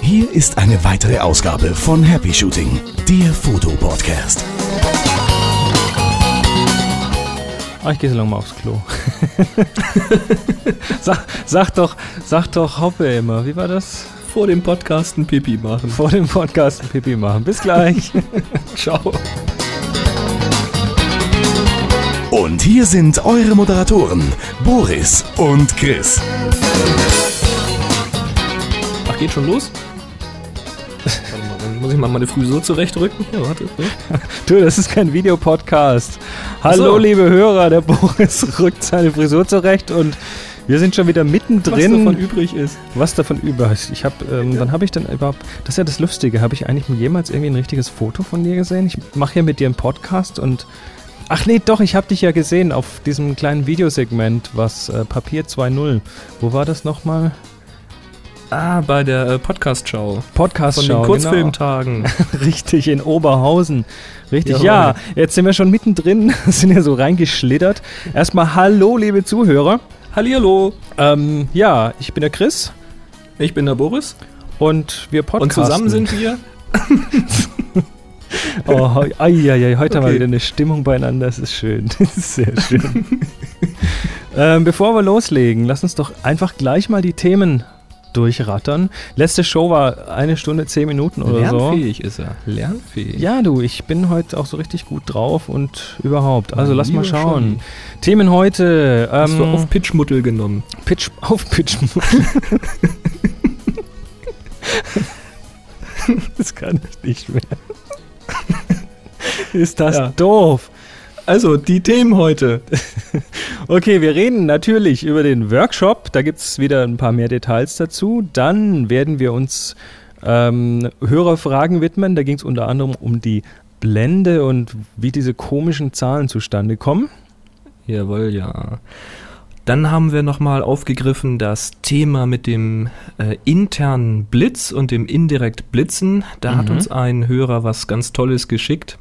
Hier ist eine weitere Ausgabe von Happy Shooting, der Fotopodcast. Ah, ich gehe so lange mal aufs Klo. sag, sag doch, sag doch Hoppe immer. Wie war das? Vor dem Podcast ein Pipi machen. Vor dem Podcast ein Pipi machen. Bis gleich. Ciao. Und hier sind eure Moderatoren, Boris und Chris. Ach, geht schon los? Warte mal, dann muss ich mal meine Frisur zurechtrücken. Ja, warte. Ja. Du, das ist kein Videopodcast. Hallo, so. liebe Hörer. Der Boris rückt seine Frisur zurecht und wir sind schon wieder mittendrin. Was davon übrig ist. Was davon übrig ist. Ich habe, ähm, wann habe ich denn überhaupt? Das ist ja das Lustige. Habe ich eigentlich jemals irgendwie ein richtiges Foto von dir gesehen? Ich mache hier mit dir einen Podcast und Ach nee, doch, ich habe dich ja gesehen auf diesem kleinen Videosegment, was äh, Papier 2.0. Wo war das nochmal? Ah, bei der äh, Podcast-Show. Podcast-Show. Von den Kurzfilmtagen. Genau. Richtig, in Oberhausen. Richtig, Jawohl. ja. Jetzt sind wir schon mittendrin, sind ja so reingeschlittert. Erstmal Hallo, liebe Zuhörer. Hallihallo. Ähm, ja, ich bin der Chris Ich bin der Boris. und wir Und podcasten. zusammen sind wir. Oh, ai, ai, ai, heute haben wir Okay. wieder eine Stimmung beieinander, das ist schön. Das ist sehr schön. ähm, bevor wir loslegen, lass uns doch einfach gleich mal die Themen durchrattern. Letzte Show war eine Stunde, zehn Minuten oder so. Lernfähig ist er. Lernfähig. Ja, du, ich bin heute auch so richtig gut drauf und überhaupt. Also Mein lass mal schauen. Scholli. Themen heute. Ähm, Hast du auf Pitchmuttel genommen? Pitch, auf Pitch. das kann ich nicht mehr. Ist das Ja. doof. Also, die Themen heute. Okay, wir reden natürlich über den Workshop. Da gibt es wieder ein paar mehr Details dazu. Dann werden wir uns ähm, Hörerfragen widmen. Da ging es unter anderem um die Blende und wie diese komischen Zahlen zustande kommen. Jawohl, ja. Dann haben wir nochmal aufgegriffen das Thema mit dem äh, internen Blitz und dem indirekt Blitzen. Da hat Mhm. uns ein Hörer was ganz Tolles geschickt.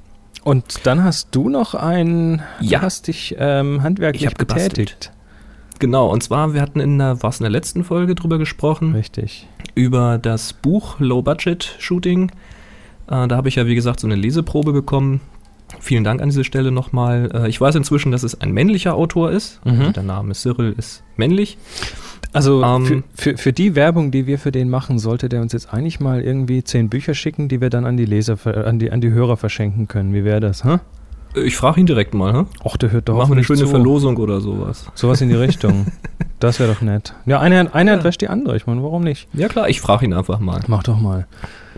Und dann hast du noch ein, Ja. du hast dich ähm, handwerklich betätigt. Genau, und zwar, wir hatten in der, was in der letzten Folge drüber gesprochen, Richtig. über das Buch Low Budget Shooting. Äh, da habe ich ja, wie gesagt, so eine Leseprobe bekommen. Vielen Dank an diese Stelle nochmal. Äh, ich weiß inzwischen, dass es ein männlicher Autor ist. Mhm. Also der Name Cyril ist männlich. Also Ähm, für, für, für die Werbung, die wir für den machen, sollte der uns jetzt eigentlich mal irgendwie zehn Bücher schicken, die wir dann an die Leser, an die, an die Hörer verschenken können. Wie wäre das? Hä? Ich frage ihn direkt mal. Hä? Och, der hört doch Machen wir eine schöne zu. Verlosung oder sowas. Sowas in die Richtung. Das wäre doch nett. Ja, eine, eine Ja. Wäscht die andere. Ich meine, warum nicht? Ja klar, ich frage ihn einfach mal. Mach doch mal.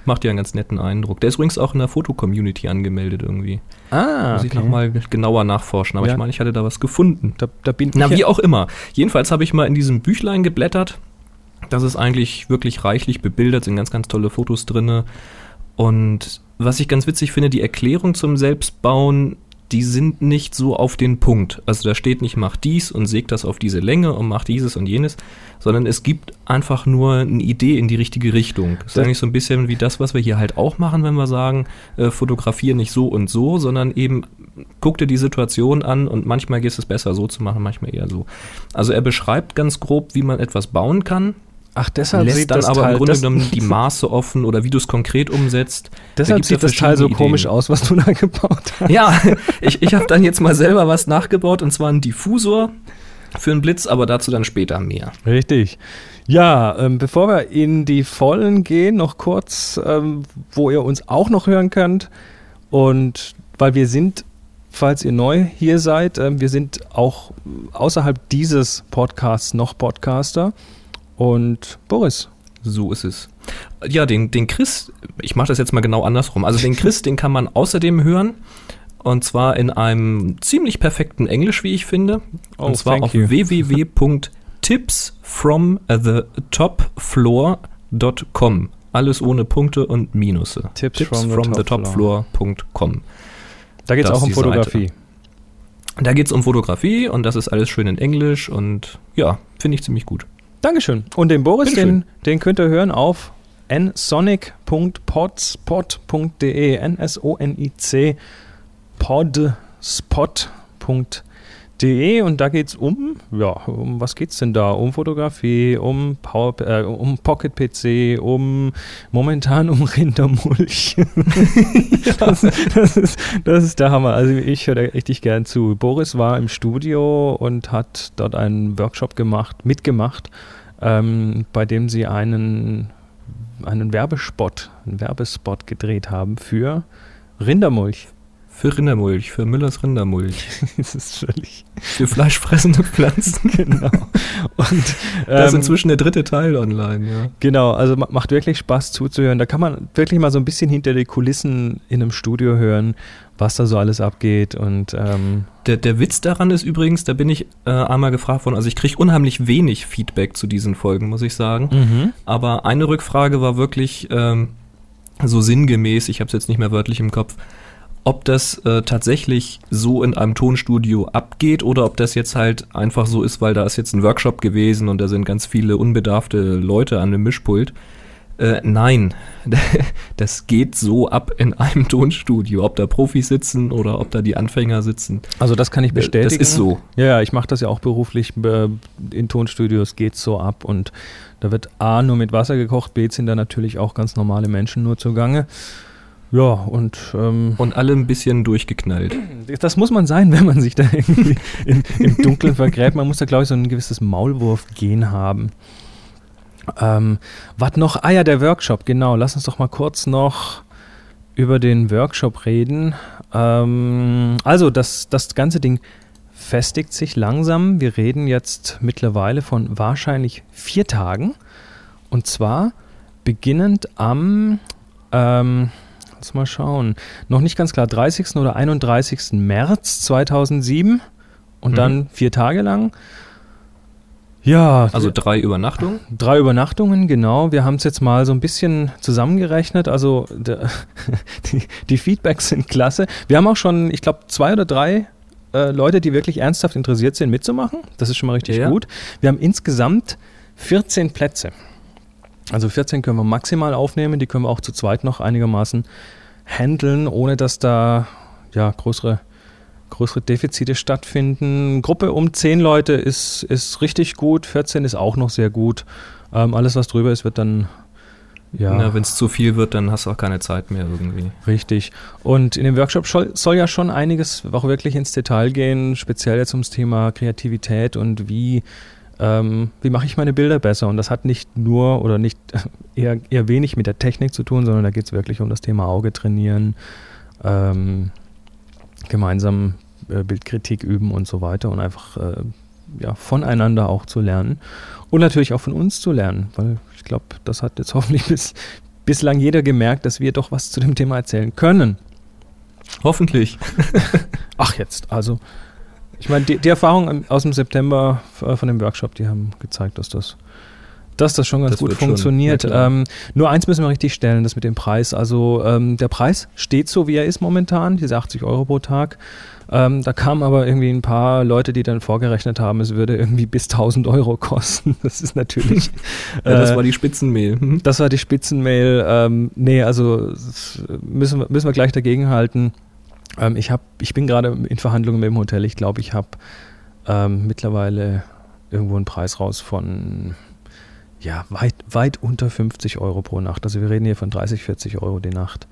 Macht ja einen ganz netten Eindruck. Der ist übrigens auch in der Foto-Community angemeldet irgendwie. Ah, Muss ich nochmal genauer nachforschen, aber Ja. ich meine, ich hatte da was gefunden. Da, da bin Na, wie auch immer. Jedenfalls habe ich mal in diesem Büchlein geblättert. Das ist eigentlich wirklich reichlich bebildert, sind ganz, ganz tolle Fotos drinne. Und was ich ganz witzig finde, die Erklärung zum Selbstbauen, die sind nicht so auf den Punkt. Also da steht nicht, mach dies und säg das auf diese Länge und mach dieses und jenes, sondern es gibt einfach nur eine Idee in die richtige Richtung. Das ist eigentlich so ein bisschen wie das, was wir hier halt auch machen, wenn wir sagen, äh, fotografiere nicht so und so, sondern eben guck dir die Situation an und manchmal geht es besser so zu machen, manchmal eher so. Also er beschreibt ganz grob, wie man etwas bauen kann, ach, deshalb lässt sieht dann das aber Teil, im Grunde genommen die Maße offen oder wie du es konkret umsetzt. deshalb ja sieht das Teil so verschiedene komisch Ideen. aus, was du da gebaut hast. Ja, ich, ich habe dann jetzt mal selber was nachgebaut und zwar einen Diffusor für einen Blitz, aber dazu dann später mehr. Richtig. Ja, ähm, bevor wir in die Vollen gehen, noch kurz, ähm, wo ihr uns auch noch hören könnt. Und weil wir sind, falls ihr neu hier seid, ähm, wir sind auch außerhalb dieses Podcasts noch Podcaster. Und Boris, So ist es. Ja, den, den Chris, ich mache das jetzt mal genau andersrum. Also den Chris, den kann man außerdem hören. Und zwar in einem ziemlich perfekten Englisch, wie ich finde. Oh, und zwar auf www.tipsfromthetopfloor.com. Alles ohne Punkte und Minusse. Tips from the top topfloor.com. da geht es auch um die Seite. Fotografie. Da geht es um Fotografie und das ist alles schön in Englisch und ja, finde ich ziemlich gut. Dankeschön. Und den Boris, Bitteschön. den, den könnt ihr hören auf nsonic.potspot.de. N-S-O-N-I-C podspot.de. De und da geht es um, ja, um was geht's denn da? Um Fotografie, um Power, äh, um Pocket PC, um momentan um Rindermulch. das, das, ist, das ist der Hammer. Also ich höre da richtig gern zu. Boris war im Studio und hat dort einen Workshop gemacht, mitgemacht, ähm, bei dem sie einen, einen Werbespot, einen Werbespot gedreht haben für Rindermulch. Für Rindermulch, für Müllers Rindermulch. das ist völlig. Für fleischfressende Pflanzen. genau. Und das ist ähm, inzwischen der dritte Teil online, ja. Genau, also macht wirklich Spaß zuzuhören. Da kann man wirklich mal so ein bisschen hinter die Kulissen in einem Studio hören, was da so alles abgeht. Und ähm der, der Witz daran ist übrigens, da bin ich äh, einmal gefragt worden, also ich kriege unheimlich wenig Feedback zu diesen Folgen, muss ich sagen. Mhm. Aber eine Rückfrage war wirklich ähm, so sinngemäß, ich habe es jetzt nicht mehr wörtlich im Kopf ob das äh, tatsächlich so in einem Tonstudio abgeht oder ob das jetzt halt einfach so ist, weil da ist jetzt ein Workshop gewesen und da sind ganz viele unbedarfte Leute an dem Mischpult. Äh, nein, das geht so ab in einem Tonstudio, ob da Profis sitzen oder ob da die Anfänger sitzen. Also das kann ich bestätigen. Das ist so. Ja, ich mache das ja auch beruflich in Tonstudios, geht so ab und da wird A nur mit Wasser gekocht, B sind da natürlich auch ganz normale Menschen nur zugange. Ja, und. Ähm, und alle ein bisschen durchgeknallt. Das muss man sein, wenn man sich da irgendwie in, im Dunkeln vergräbt. Man muss da, glaube ich, so ein gewisses Maulwurf-Gen haben. Ähm, was noch? Ah ja, der Workshop, genau. Lass uns doch mal kurz noch über den Workshop reden. Ähm, also, das, das ganze Ding festigt sich langsam. Wir reden jetzt mittlerweile von wahrscheinlich vier Tagen. Und zwar beginnend am. Ähm, Lass mal schauen. Noch nicht ganz klar, 30. oder 31. März 2007 und mhm. dann vier Tage lang. Ja. Also drei Übernachtungen? Drei Übernachtungen, genau. Wir haben es jetzt mal so ein bisschen zusammengerechnet. Also der, die, die, Feedbacks sind klasse. Wir haben auch schon, ich glaube, zwei oder drei äh, Leute, die wirklich ernsthaft interessiert sind, mitzumachen. Das ist schon mal richtig ja. gut. Wir haben insgesamt 14 Plätze. Also 14 können wir maximal aufnehmen, die können wir auch zu zweit noch einigermaßen handeln, ohne dass da ja, größere, größere Defizite stattfinden. Gruppe um 10 Leute ist, ist richtig gut, 14 ist auch noch sehr gut. Ähm, alles, was drüber ist, wird dann ja. Wenn es zu viel wird, dann hast du auch keine Zeit mehr irgendwie. Richtig. Und in dem Workshop soll, soll ja schon einiges auch wirklich ins Detail gehen, speziell jetzt ums Thema Kreativität und wie ähm, wie mache ich meine Bilder besser? Und das hat nicht nur oder nicht eher, eher wenig mit der Technik zu tun, sondern da geht es wirklich um das Thema Auge trainieren, ähm, gemeinsam äh, Bildkritik üben und so weiter und einfach äh, ja, voneinander auch zu lernen und natürlich auch von uns zu lernen, weil ich glaube, das hat jetzt hoffentlich bis, bislang jeder gemerkt, dass wir doch was zu dem Thema erzählen können. Hoffentlich. Ach jetzt, also ich meine, die, die Erfahrungen aus dem September äh, von dem Workshop, die haben gezeigt, dass das, dass das schon ganz das gut funktioniert. Schon, ähm, nur eins müssen wir richtig stellen, das mit dem Preis. Also ähm, der Preis steht so, wie er ist momentan, diese 80 Euro pro Tag. Ähm, da kamen aber irgendwie ein paar Leute, die dann vorgerechnet haben, es würde irgendwie bis 1000 Euro kosten. Das ist natürlich. ja, das äh, war die Spitzenmail. Hm? Das war die Spitzenmail. Ähm, nee, also müssen wir, müssen wir gleich dagegen halten. Ähm, ich, hab, ich bin gerade in Verhandlungen mit dem Hotel. Ich glaube, ich habe ähm, mittlerweile irgendwo einen Preis raus von ja, weit, weit unter 50 Euro pro Nacht. Also wir reden hier von 30, 40 Euro die Nacht.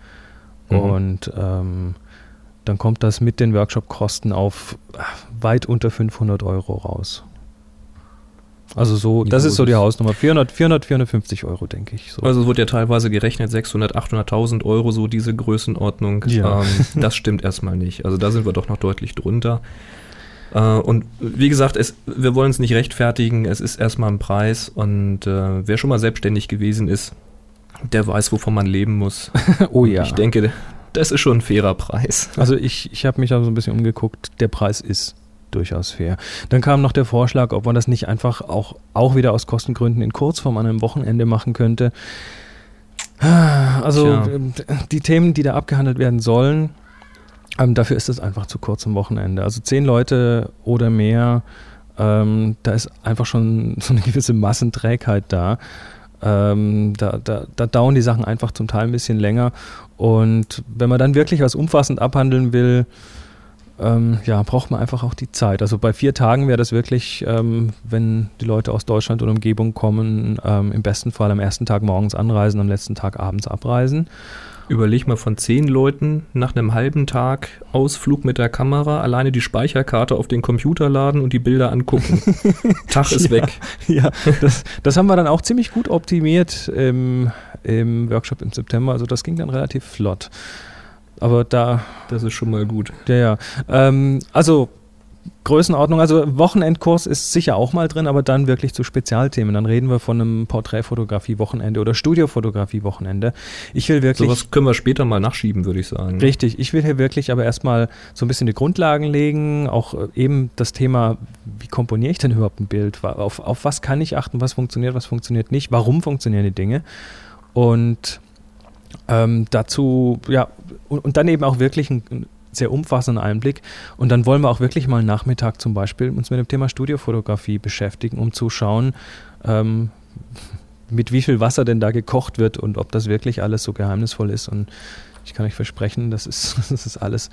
Mhm. Und ähm, dann kommt das mit den Workshop-Kosten auf weit unter 500 Euro raus. Also so, das ist so die Hausnummer. 400, 400, 450 Euro, denke ich. So. Also es wird ja teilweise gerechnet, 600, 800.000 Euro, so diese Größenordnung. Ja. Ähm, das stimmt erstmal nicht. Also da sind wir doch noch deutlich drunter. Äh, und wie gesagt, es, wir wollen es nicht rechtfertigen. Es ist erstmal ein Preis. Und äh, wer schon mal selbstständig gewesen ist, der weiß, wovon man leben muss. oh ja. Ich denke, das ist schon ein fairer Preis. Also ich, ich habe mich da so ein bisschen umgeguckt. Der Preis ist durchaus fair. Dann kam noch der Vorschlag, ob man das nicht einfach auch, auch wieder aus Kostengründen in Kurzform an einem Wochenende machen könnte. Also Tja. die Themen, die da abgehandelt werden sollen, ähm, dafür ist es einfach zu kurz am Wochenende. Also zehn Leute oder mehr, ähm, da ist einfach schon so eine gewisse Massenträgheit da. Ähm, da, da, da dauern die Sachen einfach zum Teil ein bisschen länger. Und wenn man dann wirklich was umfassend abhandeln will, ähm, ja, braucht man einfach auch die Zeit. Also bei vier Tagen wäre das wirklich, ähm, wenn die Leute aus Deutschland und Umgebung kommen, ähm, im besten Fall am ersten Tag morgens anreisen, am letzten Tag abends abreisen. Überleg mal von zehn Leuten nach einem halben Tag Ausflug mit der Kamera alleine die Speicherkarte auf den Computer laden und die Bilder angucken. Tag ist ja, weg. Ja, das, das haben wir dann auch ziemlich gut optimiert im, im Workshop im September. Also das ging dann relativ flott. Aber da. Das ist schon mal gut. Ja, ja. Ähm, also Größenordnung, also Wochenendkurs ist sicher auch mal drin, aber dann wirklich zu Spezialthemen. Dann reden wir von einem Porträtfotografie-Wochenende oder Studiofotografie-Wochenende. Ich will wirklich. Sowas können wir später mal nachschieben, würde ich sagen. Richtig, ich will hier wirklich aber erstmal so ein bisschen die Grundlagen legen, auch äh, eben das Thema, wie komponiere ich denn überhaupt ein Bild? Auf, auf was kann ich achten, was funktioniert, was funktioniert nicht, warum funktionieren die Dinge? Und ähm, dazu, ja, und, und, dann eben auch wirklich ein, sehr umfassenden Einblick. Und dann wollen wir auch wirklich mal einen Nachmittag zum Beispiel uns mit dem Thema Studiofotografie beschäftigen, um zu schauen, ähm, mit wie viel Wasser denn da gekocht wird und ob das wirklich alles so geheimnisvoll ist. Und ich kann euch versprechen, das ist, das ist alles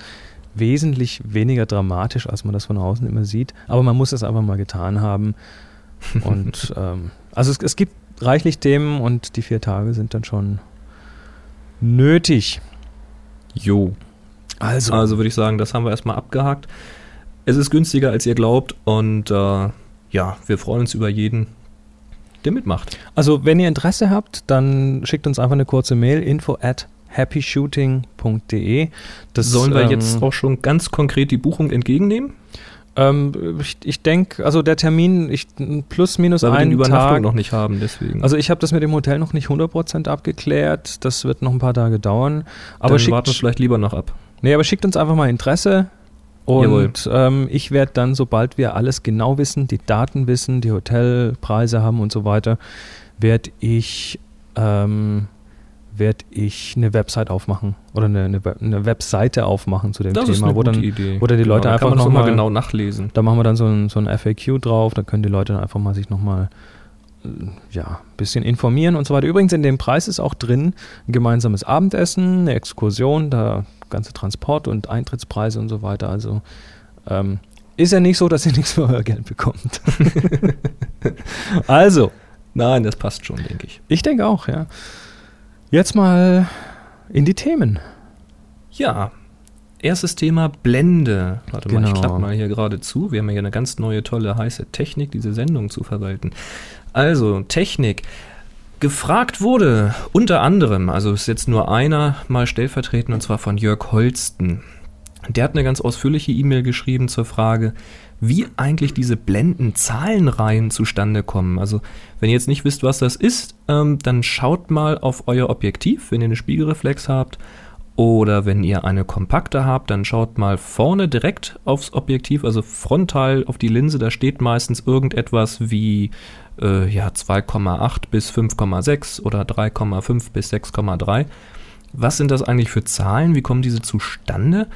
wesentlich weniger dramatisch, als man das von außen immer sieht. Aber man muss es einfach mal getan haben. Und ähm, also es, es gibt reichlich Themen und die vier Tage sind dann schon nötig. Jo. Also. Also würde ich sagen, das haben wir erstmal abgehakt. Es ist günstiger, als ihr glaubt und äh, ja, wir freuen uns über jeden, der mitmacht. Also, wenn ihr Interesse habt, dann schickt uns einfach eine kurze Mail, info at happyshooting.de. Das sollen wir ähm, jetzt auch schon ganz konkret die Buchung entgegennehmen? Ähm, ich, ich denke, also der Termin, ich, plus minus Weil einen wir den Tag. noch nicht haben, deswegen. Also ich habe das mit dem Hotel noch nicht 100% abgeklärt. Das wird noch ein paar Tage dauern. Aber Dann schickt, warten wir vielleicht lieber noch ab. Nee, aber schickt uns einfach mal Interesse. Und ähm, ich werde dann, sobald wir alles genau wissen, die Daten wissen, die Hotelpreise haben und so weiter, werde ich ähm, werde ich eine Website aufmachen oder eine, eine, eine Webseite aufmachen zu dem das Thema, wo dann, Idee. wo dann die genau, Leute da einfach nochmal genau nachlesen. Da machen wir dann so ein, so ein FAQ drauf, da können die Leute dann einfach mal sich nochmal äh, ja, ein bisschen informieren und so weiter. Übrigens in dem Preis ist auch drin ein gemeinsames Abendessen, eine Exkursion, da ganze Transport und Eintrittspreise und so weiter. Also ähm, ist ja nicht so, dass ihr nichts für euer Geld bekommt. also. Nein, das passt schon, denke ich. Ich denke auch, ja. Jetzt mal in die Themen. Ja, erstes Thema Blende. Warte genau. mal, ich klappe mal hier gerade zu. Wir haben ja eine ganz neue, tolle, heiße Technik, diese Sendung zu verwalten. Also, Technik. Gefragt wurde unter anderem, also ist jetzt nur einer mal stellvertretend, und zwar von Jörg Holsten. Der hat eine ganz ausführliche E-Mail geschrieben zur Frage, wie eigentlich diese Blendenzahlenreihen zustande kommen. Also wenn ihr jetzt nicht wisst, was das ist, ähm, dann schaut mal auf euer Objektiv, wenn ihr eine Spiegelreflex habt. Oder wenn ihr eine kompakte habt, dann schaut mal vorne direkt aufs Objektiv, also frontal auf die Linse. Da steht meistens irgendetwas wie äh, ja, 2,8 bis 5,6 oder 3,5 bis 6,3. Was sind das eigentlich für Zahlen? Wie kommen diese zustande?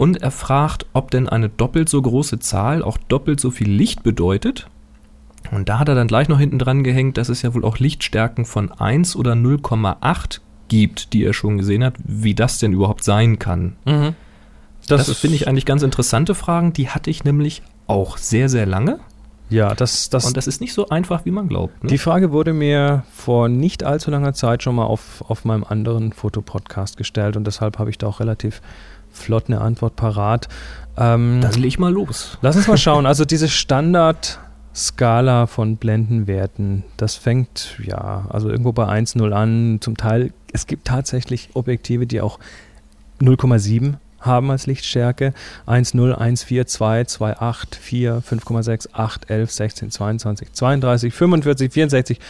Und er fragt, ob denn eine doppelt so große Zahl auch doppelt so viel Licht bedeutet. Und da hat er dann gleich noch hinten dran gehängt, dass es ja wohl auch Lichtstärken von 1 oder 0,8 gibt, die er schon gesehen hat, wie das denn überhaupt sein kann. Mhm. Das, das finde ich eigentlich ganz interessante Fragen. Die hatte ich nämlich auch sehr, sehr lange. Ja, das, das. Und das ist nicht so einfach, wie man glaubt. Ne? Die Frage wurde mir vor nicht allzu langer Zeit schon mal auf, auf meinem anderen Fotopodcast gestellt und deshalb habe ich da auch relativ flott eine Antwort parat. Ähm, Dann leg mal los. Lass uns mal schauen. Also diese Standard-Skala von Blendenwerten, das fängt ja, also irgendwo bei 1,0 an. Zum Teil, es gibt tatsächlich Objektive, die auch 0,7 haben als Lichtstärke. 1,0, 1, 4, 2, 2, 8, 4, 5,6, 8, 11, 16, 22, 32, 45, 64,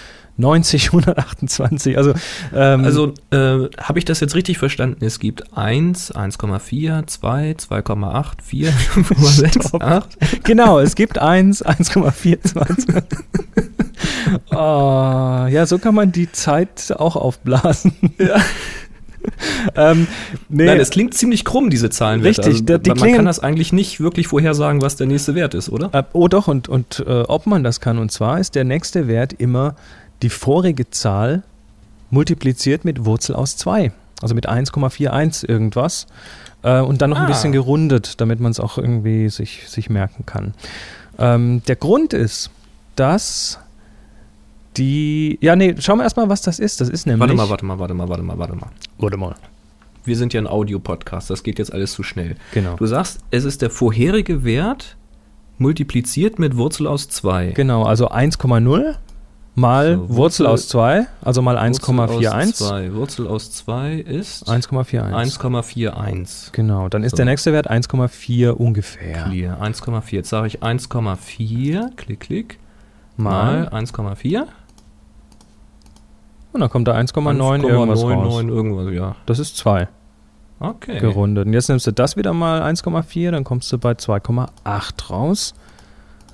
90, 128. Also, ähm, also äh, habe ich das jetzt richtig verstanden? Es gibt 1, 1,4, 2, 2,8, 4, 5,6, 8. Genau, es gibt 1, 1,4, 2. oh, ja, so kann man die Zeit auch aufblasen. Ja. ähm, nee. Nein, es klingt ziemlich krumm, diese Zahlen. Richtig, also, da, die man klingen, kann das eigentlich nicht wirklich vorhersagen, was der nächste Wert ist, oder? Äh, oh doch, und, und äh, ob man das kann. Und zwar ist der nächste Wert immer die vorige Zahl multipliziert mit Wurzel aus 2. Also mit 1,41 irgendwas. Äh, und dann noch ein Ah. bisschen gerundet, damit man es auch irgendwie sich, sich merken kann. Ähm, der Grund ist, dass die. Ja, nee, schauen wir erstmal, was das ist. Das ist nämlich. Warte mal, warte mal, warte mal, warte mal, warte mal. Warte mal. Wir sind ja ein Audio-Podcast, das geht jetzt alles zu schnell. Genau. Du sagst, es ist der vorherige Wert multipliziert mit Wurzel aus 2. Genau, also 1,0 mal So, Wurzel, Wurzel- aus 2, also mal Wurzel aus 1,41. 2. Wurzel aus 2 ist 1,41. 1,41. Genau, dann ist So. der nächste Wert 1,4 ungefähr. Clear. 1,4. Jetzt sage ich 1,4. Klick, klick. Mal. Mal 1,4. Und dann kommt da 1,9 irgendwas raus. 1,99 irgendwas, ja. Das ist 2 Okay. gerundet. Und jetzt nimmst du das wieder mal 1,4, dann kommst du bei 2,8 raus.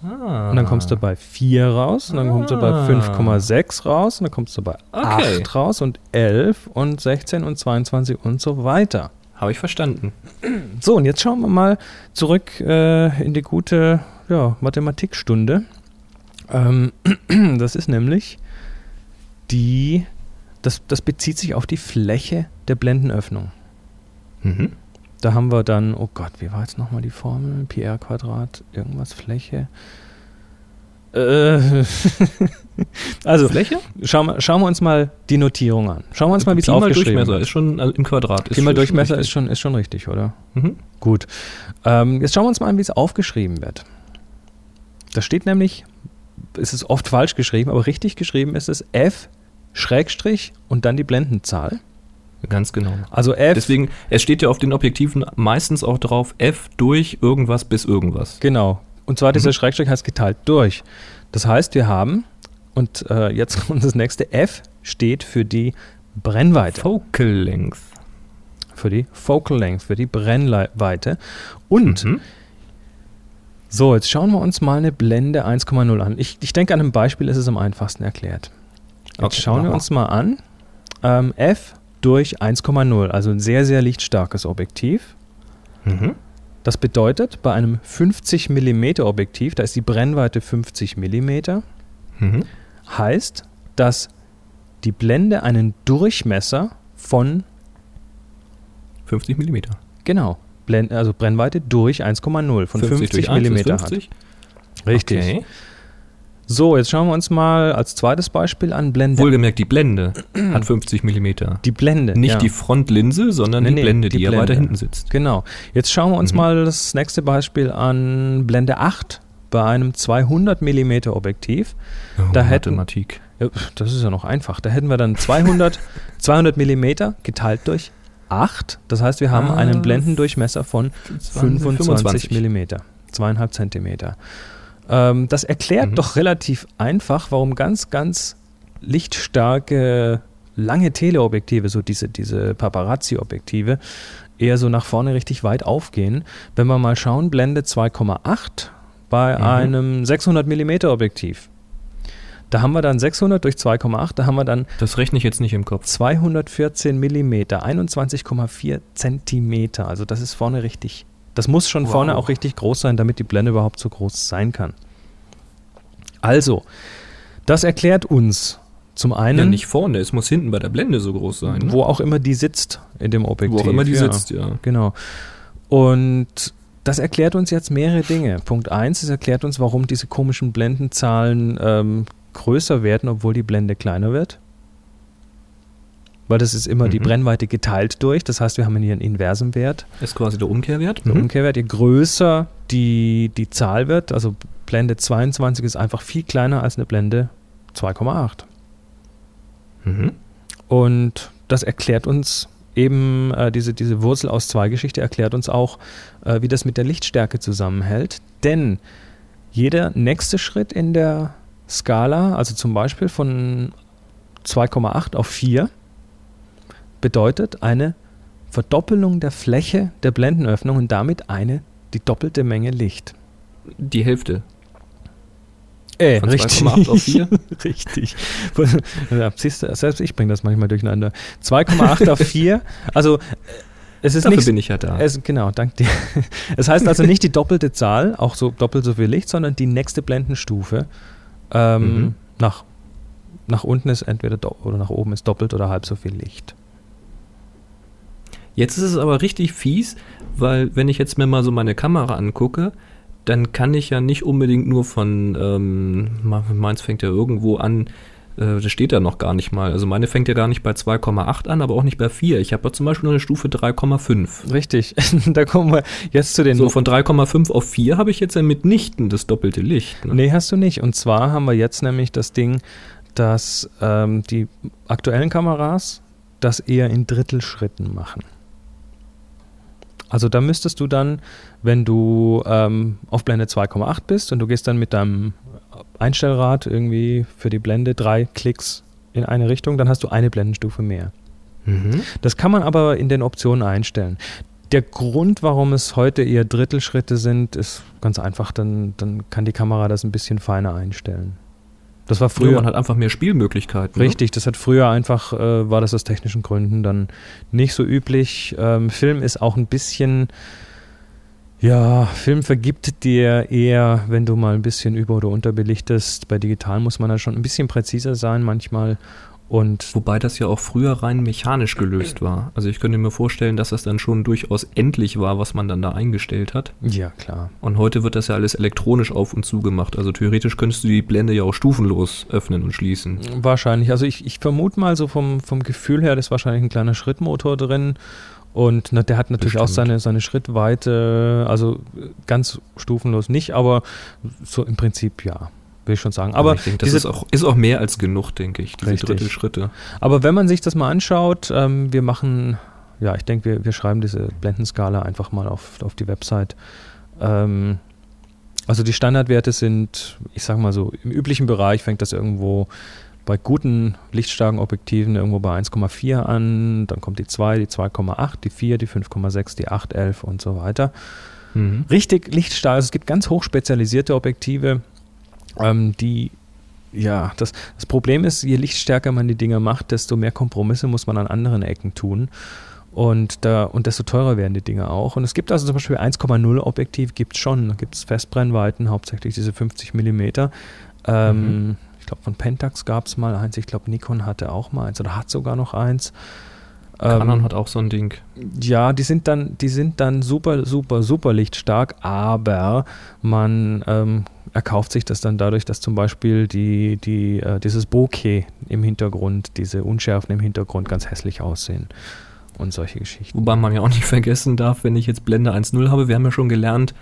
Ah. Und dann kommst du bei 4 raus. Und dann kommst du bei Ah. 5,6 raus. Und dann kommst du bei Okay. 8 raus und 11 und 16 und 22 und so weiter. Habe ich verstanden. So, und jetzt schauen wir mal zurück äh, in die gute ja, Mathematikstunde. Ähm, das ist nämlich die, das, das bezieht sich auf die Fläche der Blendenöffnung. Mhm. Da haben wir dann, oh Gott, wie war jetzt nochmal die Formel? PR Quadrat, irgendwas Fläche. Äh, also, Fläche? schauen wir, schauen wir uns mal die Notierung an. Schauen wir uns mal, wie es aufgeschrieben Durchmesser ist. ist schon also im Quadrat. Pi mal Durchmesser ist schon, ist schon richtig, oder? Mhm. Gut. Ähm, jetzt schauen wir uns mal an, wie es aufgeschrieben wird. Da steht nämlich, es ist oft falsch geschrieben, aber richtig geschrieben ist es F Schrägstrich und dann die Blendenzahl. Ganz genau. Also F, Deswegen, es steht ja auf den Objektiven meistens auch drauf F durch irgendwas bis irgendwas. genau. Und zwar dieser Mhm. Schrägstrich heißt geteilt durch. Das heißt, wir haben, und äh, jetzt kommt das nächste, F steht für die Brennweite. Focal Length. Für die Focal Length, für die Brennweite. Und Mhm. So, jetzt schauen wir uns mal eine Blende 1,0 an. Ich, ich denke, an einem Beispiel ist es am einfachsten erklärt. Jetzt Okay, schauen wir uns mal an. Ähm, F durch 1,0, also ein sehr, sehr lichtstarkes Objektiv. Mhm. Das bedeutet, bei einem 50 mm Objektiv, da ist die Brennweite 50 mm, Mhm. heißt, dass die Blende einen Durchmesser von, 50 Millimeter. genau, Blen also Brennweite durch 1,0 von 50, durch eins mm ist hat. 50. Richtig. Okay. So, jetzt schauen wir uns mal als zweites Beispiel an Blende Wohlgemerkt, die Blende hat 50 Millimeter. Die Blende. Nicht ja. die Frontlinse, sondern Nee, die nee, Blende, die die, ja weiter Blende. hinten sitzt. Genau. Jetzt schauen wir uns Mhm. mal das nächste Beispiel an Blende 8 bei einem 200 mm Objektiv. Oh, Da hätten- Mathematik. Ja, das ist ja noch einfach. Da hätten wir dann 200, 200 mm geteilt durch 8. Das heißt, wir haben Ah, einen Blendendurchmesser von 25 mm. Zweieinhalb Zentimeter. Ähm, das erklärt Mhm. doch relativ einfach, warum ganz, ganz lichtstarke, lange Teleobjektive, so diese, diese Paparazzi-Objektive, eher so nach vorne richtig weit aufgehen. Wenn wir mal schauen, Blende 2,8 bei Mhm. einem 600 mm Objektiv. Da haben wir dann 600 durch 2,8, da haben wir dann Das rechne ich jetzt nicht im Kopf. 214 Millimeter, 21,4 Zentimeter. Also das ist vorne richtig. Das muss schon Wow. vorne auch richtig groß sein, damit die Blende überhaupt so groß sein kann. Also, das erklärt uns zum einen, Ja, nicht vorne, es muss hinten bei der Blende so groß sein. Ne? wo auch immer die sitzt in dem Objektiv. Wo auch immer die ja. sitzt, ja. Genau. Und das erklärt uns jetzt mehrere Dinge. Punkt eins, es erklärt uns, warum diese komischen Blendenzahlen ähm, größer werden, obwohl die Blende kleiner wird. Weil das ist immer die Mhm. Brennweite geteilt durch. Das heißt, wir haben hier einen inversen Wert. Ist quasi der Umkehrwert. Der Mhm. Umkehrwert, je größer die, die Zahl wird, also Blende 22 ist einfach viel kleiner als eine Blende 2,8. Mhm. Und das erklärt uns eben, äh, diese, diese Wurzel aus zwei Geschichte erklärt uns auch, äh, wie das mit der Lichtstärke zusammenhält. Denn jeder nächste Schritt in der Skala, also zum Beispiel von 2,8 auf 4, bedeutet eine Verdoppelung der Fläche der Blendenöffnung und damit eine die doppelte Menge Licht. Die Hälfte. Äh, Von richtig. 2,8 auf 4? richtig. Ja, siehst du, selbst ich bringe das manchmal durcheinander. 2,8 auf 4. Also, es ist Dafür nicht. bin ich ja da. Es, genau, dank dir. Es heißt also nicht die doppelte Zahl, auch so doppelt so viel Licht, sondern die nächste Blendenstufe. Ähm, Mhm. nach, nach unten ist entweder oder nach oben ist doppelt oder halb so viel Licht. Jetzt ist es aber richtig fies, weil wenn ich jetzt mir mal so meine Kamera angucke, dann kann ich ja nicht unbedingt nur von, ähm, meins fängt ja irgendwo an, äh, das steht da noch gar nicht mal. Also meine fängt ja gar nicht bei 2,8 an, aber auch nicht bei 4. Ich habe zum Beispiel nur eine Stufe 3,5. Richtig, da kommen wir jetzt zu den... So von 3,5 auf 4 habe ich jetzt ja mitnichten das doppelte Licht. Ne? Nee, hast du nicht. Und zwar haben wir jetzt nämlich das Ding, dass ähm, die aktuellen Kameras das eher in Drittelschritten machen. Also da müsstest du dann, wenn du ähm, auf Blende 2,8 bist und du gehst dann mit deinem Einstellrad irgendwie für die Blende drei Klicks in eine Richtung, dann hast du eine Blendenstufe mehr. Mhm. Das kann man aber in den Optionen einstellen. Der Grund, warum es heute eher Drittelschritte sind, ist ganz einfach, dann, dann kann die Kamera das ein bisschen feiner einstellen. Das war früher. Man hat einfach mehr Spielmöglichkeiten. Ne? Richtig, ne? das hat früher einfach, äh, war das aus technischen Gründen dann nicht so üblich. Ähm, Film ist auch ein bisschen, ja, Film vergibt dir eher, wenn du mal ein bisschen über- oder unterbelichtest. Bei digital muss man da schon ein bisschen präziser sein manchmal. Und Wobei das ja auch früher rein mechanisch gelöst war. Also ich könnte mir vorstellen, dass das dann schon durchaus endlich war, was man dann da eingestellt hat. Ja, klar. Und heute wird das ja alles elektronisch auf und zu gemacht. Also theoretisch könntest du die Blende ja auch stufenlos öffnen und schließen. Wahrscheinlich. Also ich, ich vermute mal so vom, vom Gefühl her, das ist wahrscheinlich ein kleiner Schrittmotor drin. Und na, der hat natürlich Bestimmt. auch seine, seine Schrittweite, also ganz stufenlos nicht, aber so im Prinzip ja will ich schon sagen. Aber, ich denke, das ist auch, ist auch mehr als genug, denke ich, diese richtig. Drittelschritte. Aber wenn man sich das mal anschaut, ähm, wir machen, ja, ich denke, wir, wir schreiben diese Blendenskala einfach mal auf, auf die Website. Ähm, also die Standardwerte sind, ich sage mal so, im üblichen Bereich fängt das irgendwo bei guten lichtstarken Objektiven irgendwo bei 1,4 an, dann kommt die 2, die 2,8, die 4, die 5,6, die 8, 11 und so weiter. Mhm. Richtig lichtstark, also es gibt ganz hochspezialisierte Objektive, ähm, die ja, das, das Problem ist, je lichtstärker man die Dinger macht, desto mehr Kompromisse muss man an anderen Ecken tun. Und, da, und desto teurer werden die Dinge auch. Und es gibt also zum Beispiel 1,0 Objektiv, gibt es schon. Da gibt es Festbrennweiten, hauptsächlich diese 50 mm. Ähm, mhm. Ich glaube, von Pentax gab es mal eins. Ich glaube, Nikon hatte auch mal eins oder hat sogar noch eins. Canon ähm, hat auch so ein Ding. Ja, die sind dann, die sind dann super, super, super lichtstark, aber man ähm, erkauft sich das dann dadurch, dass zum Beispiel die, die, äh, dieses Bokeh im Hintergrund, diese Unschärfen im Hintergrund ganz hässlich aussehen und solche Geschichten. Wobei man ja auch nicht vergessen darf, wenn ich jetzt Blende 1.0 habe, wir haben ja schon gelernt,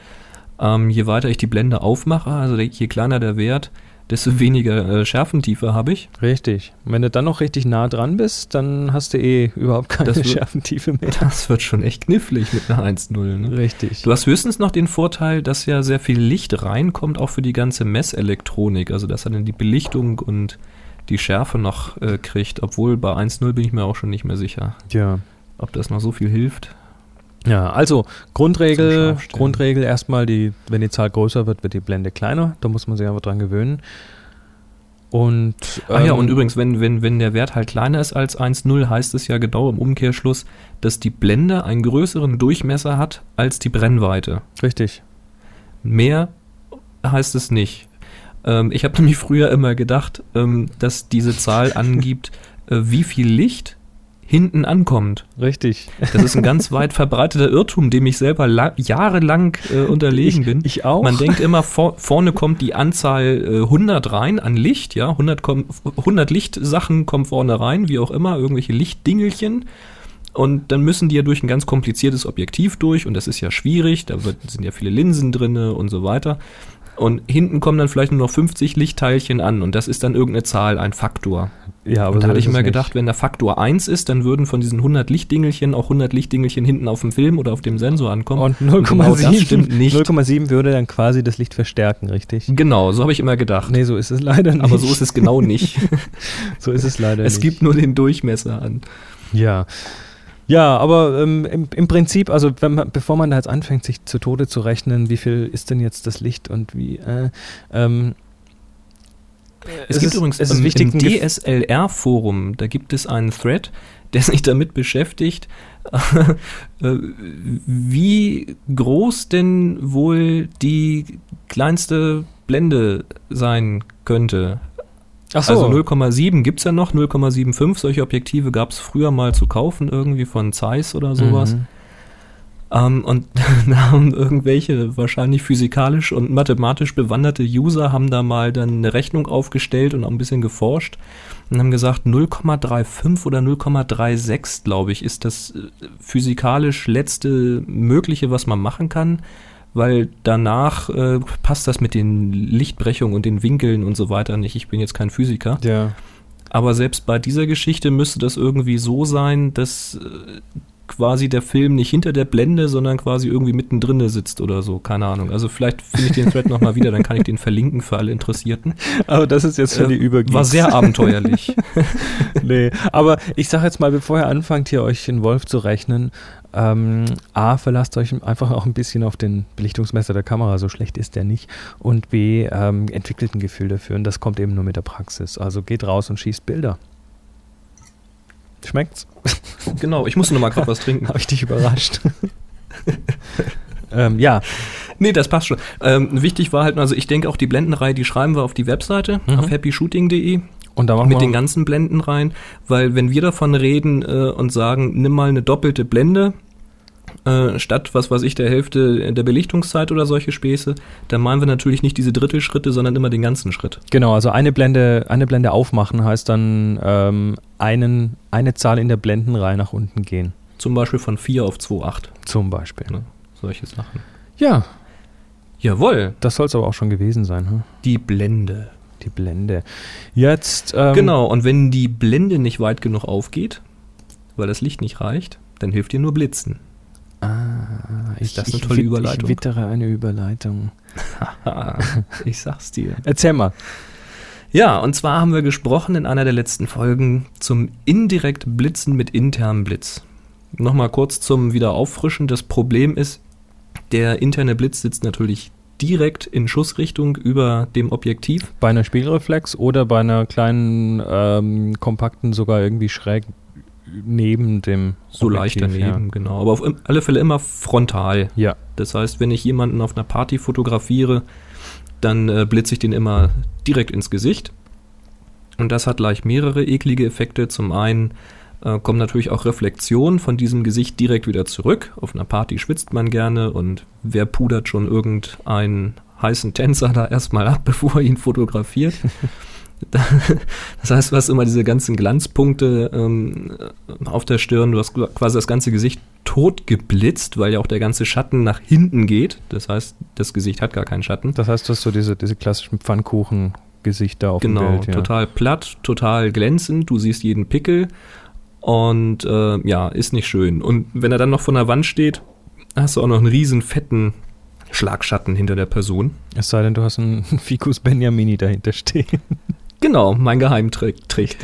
ähm, je weiter ich die Blende aufmache, also je kleiner der Wert, desto weniger äh, Schärfentiefe habe ich. Richtig. Und wenn du dann noch richtig nah dran bist, dann hast du eh überhaupt keine das wird, Schärfentiefe mehr. Das wird schon echt knifflig mit einer 1.0. Ne? Richtig. Du hast höchstens noch den Vorteil, dass ja sehr viel Licht reinkommt, auch für die ganze Messelektronik. Also dass er dann die Belichtung und die Schärfe noch äh, kriegt. Obwohl bei 1.0 bin ich mir auch schon nicht mehr sicher. Ja. Ob das noch so viel hilft. Ja, also Grundregel, Grundregel erstmal, die, wenn die Zahl größer wird, wird die Blende kleiner. Da muss man sich einfach dran gewöhnen. Und, ähm, Ach ja, und übrigens, wenn, wenn, wenn der Wert halt kleiner ist als 1,0, heißt es ja genau im Umkehrschluss, dass die Blende einen größeren Durchmesser hat als die Brennweite. Richtig. Mehr heißt es nicht. Ähm, ich habe nämlich früher immer gedacht, ähm, dass diese Zahl angibt, äh, wie viel Licht hinten ankommt. Richtig. Das ist ein ganz weit verbreiteter Irrtum, dem ich selber jahrelang äh, unterlegen ich, bin. Ich auch. Man denkt immer, vor, vorne kommt die Anzahl äh, 100 rein an Licht, ja, 100, 100 Lichtsachen kommen vorne rein, wie auch immer, irgendwelche Lichtdingelchen. Und dann müssen die ja durch ein ganz kompliziertes Objektiv durch und das ist ja schwierig, da wird, sind ja viele Linsen drinne und so weiter. Und hinten kommen dann vielleicht nur noch 50 Lichtteilchen an und das ist dann irgendeine Zahl, ein Faktor. Ja, aber und da so hatte ich immer gedacht, wenn der Faktor 1 ist, dann würden von diesen 100 Lichtdingelchen auch 100 Lichtdingelchen hinten auf dem Film oder auf dem Sensor ankommen. Und 0,7 genau 0,7 würde dann quasi das Licht verstärken, richtig? Genau, so habe ich immer gedacht. Nee, so ist es leider nicht. Aber so ist es genau nicht. so ist es leider es nicht. Es gibt nur den Durchmesser an. Ja. Ja, aber ähm, im, im, Prinzip, also man, bevor man da jetzt anfängt, sich zu Tode zu rechnen, wie viel ist denn jetzt das Licht und wie, äh, ähm, es, es gibt ist, übrigens es ist im, wichtig, im DSLR-Forum, da gibt es einen Thread, der sich damit beschäftigt, äh, wie groß denn wohl die kleinste Blende sein könnte. Ach so. Also 0,7 gibt's ja noch, 0,75. Solche Objektive gab's früher mal zu kaufen, irgendwie von Zeiss oder sowas. Mhm. Ähm, und da haben irgendwelche wahrscheinlich physikalisch und mathematisch bewanderte User haben da mal dann eine Rechnung aufgestellt und auch ein bisschen geforscht und haben gesagt, 0,35 oder 0,36, glaube ich, ist das äh, physikalisch letzte mögliche, was man machen kann, weil danach äh, passt das mit den Lichtbrechungen und den Winkeln und so weiter nicht. Ich bin jetzt kein Physiker. Ja. Aber selbst bei dieser Geschichte müsste das irgendwie so sein, dass äh, quasi der Film nicht hinter der Blende, sondern quasi irgendwie mittendrin sitzt oder so. Keine Ahnung. Also vielleicht finde ich den Thread nochmal wieder, dann kann ich den verlinken für alle Interessierten. Aber das ist jetzt schon die Äh, Übergeeks. War sehr abenteuerlich. nee, aber ich sage jetzt mal, bevor ihr anfangt, hier euch in Wolf zu rechnen, ähm, A, verlasst euch einfach auch ein bisschen auf den Belichtungsmesser der Kamera, so schlecht ist der nicht. Und B, ähm, entwickelt ein Gefühl dafür und das kommt eben nur mit der Praxis. Also geht raus und schießt Bilder. Schmeckt's? genau, ich musste nochmal gerade was trinken. Habe ich dich überrascht? ähm, ja, Nee, das passt schon. Ähm, wichtig war halt, also ich denke auch die Blendenreihe, die schreiben wir auf die Webseite, Mhm. auf happyshooting.de. und da machen mit wir den ganzen Blenden rein, weil wenn wir davon reden äh, und sagen, nimm mal eine doppelte Blende äh, statt was weiß ich der Hälfte der Belichtungszeit oder solche Späße, dann meinen wir natürlich nicht diese Drittelschritte, sondern immer den ganzen Schritt. Genau, also eine Blende, eine Blende aufmachen heißt dann ähm, einen, eine Zahl in der Blendenreihe nach unten gehen. Zum Beispiel von 4 auf 2,8. Zum Beispiel. Ne? Solche Sachen. Ja, Jawohl, das soll es aber auch schon gewesen sein, hm? die Blende. die Blende. Jetzt, ähm, genau, und wenn die Blende nicht weit genug aufgeht, weil das Licht nicht reicht, dann hilft dir nur Blitzen. Ah, Ist das ich, eine tolle ich, Überleitung? Ich wittere eine Überleitung. Ich sag's dir. Erzähl mal. Ja, und zwar haben wir gesprochen in einer der letzten Folgen zum indirekt Blitzen mit internem Blitz. Nochmal kurz zum Wiederauffrischen. Das Problem ist, der interne Blitz sitzt natürlich direkt in Schussrichtung über dem Objektiv. Bei einer Spielreflex oder bei einer kleinen, ähm, kompakten, sogar irgendwie schräg neben dem So leicht daneben, genau. Aber auf alle Fälle immer frontal. Ja. Das heißt, wenn ich jemanden auf einer Party fotografiere, dann äh, blitze ich den immer direkt ins Gesicht. Und das hat gleich mehrere eklige Effekte. Zum einen äh, kommt natürlich auch Reflexion von diesem Gesicht direkt wieder zurück. Auf einer Party schwitzt man gerne und wer pudert schon irgendeinen heißen Tänzer da erstmal ab, bevor er ihn fotografiert. Das heißt, du hast immer diese ganzen Glanzpunkte ähm, auf der Stirn. Du hast quasi das ganze Gesicht tot geblitzt, weil ja auch der ganze Schatten nach hinten geht. Das heißt, das Gesicht hat gar keinen Schatten. Das heißt, du hast so diese, diese klassischen Pfannkuchen-Gesichter auf Genau, dem Bild. Ja. total platt, total glänzend. Du siehst jeden Pickel und äh, ja, ist nicht schön. Und wenn er dann noch von der Wand steht, hast du auch noch einen riesen fetten Schlagschatten hinter der Person. Es sei denn, du hast einen Ficus Benjamini dahinter stehen. Genau, mein Geheimtrick.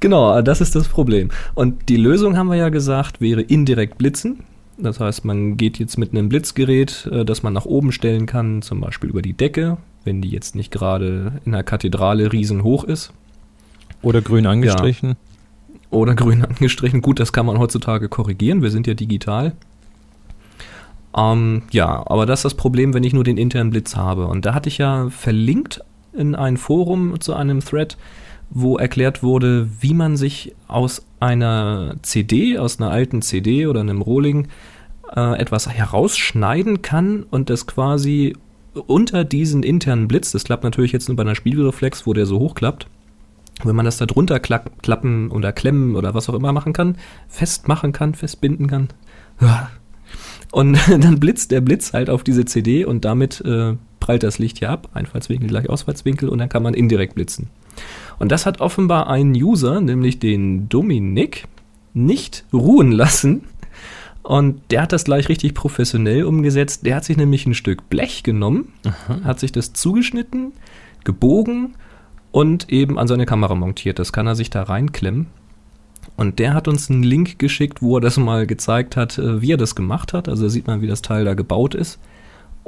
genau, das ist das Problem. Und die Lösung, haben wir ja gesagt, wäre indirekt blitzen. Das heißt, man geht jetzt mit einem Blitzgerät, äh, das man nach oben stellen kann, zum Beispiel über die Decke, wenn die jetzt nicht gerade in der Kathedrale riesenhoch ist. Oder grün angestrichen. Oder grün angestrichen. Gut, das kann man heutzutage korrigieren. Wir sind ja digital. Ähm, ja, aber das ist das Problem, wenn ich nur den internen Blitz habe. Und da hatte ich ja verlinkt in ein Forum zu einem Thread, wo erklärt wurde, wie man sich aus einer CD, aus einer alten CD oder einem Rohling äh, etwas herausschneiden kann und das quasi unter diesen internen Blitz, das klappt natürlich jetzt nur bei einer Spiegelreflex, wo der so hochklappt, wenn man das da drunter klapp, klappen oder klemmen oder was auch immer machen kann, festmachen kann, festbinden kann. Und dann blitzt der Blitz halt auf diese CD und damit äh, prallt das Licht hier ab, Einfallswinkel gleich Ausfallswinkel und dann kann man indirekt blitzen. Und das hat offenbar einen User, nämlich den Dominik, nicht ruhen lassen. Und der hat das gleich richtig professionell umgesetzt. Der hat sich nämlich ein Stück Blech genommen, hat sich das zugeschnitten, gebogen und eben an seine Kamera montiert. Das kann er sich da reinklemmen. Und der hat uns einen Link geschickt, wo er das mal gezeigt hat, äh, wie er das gemacht hat. Also da sieht man, wie das Teil da gebaut ist.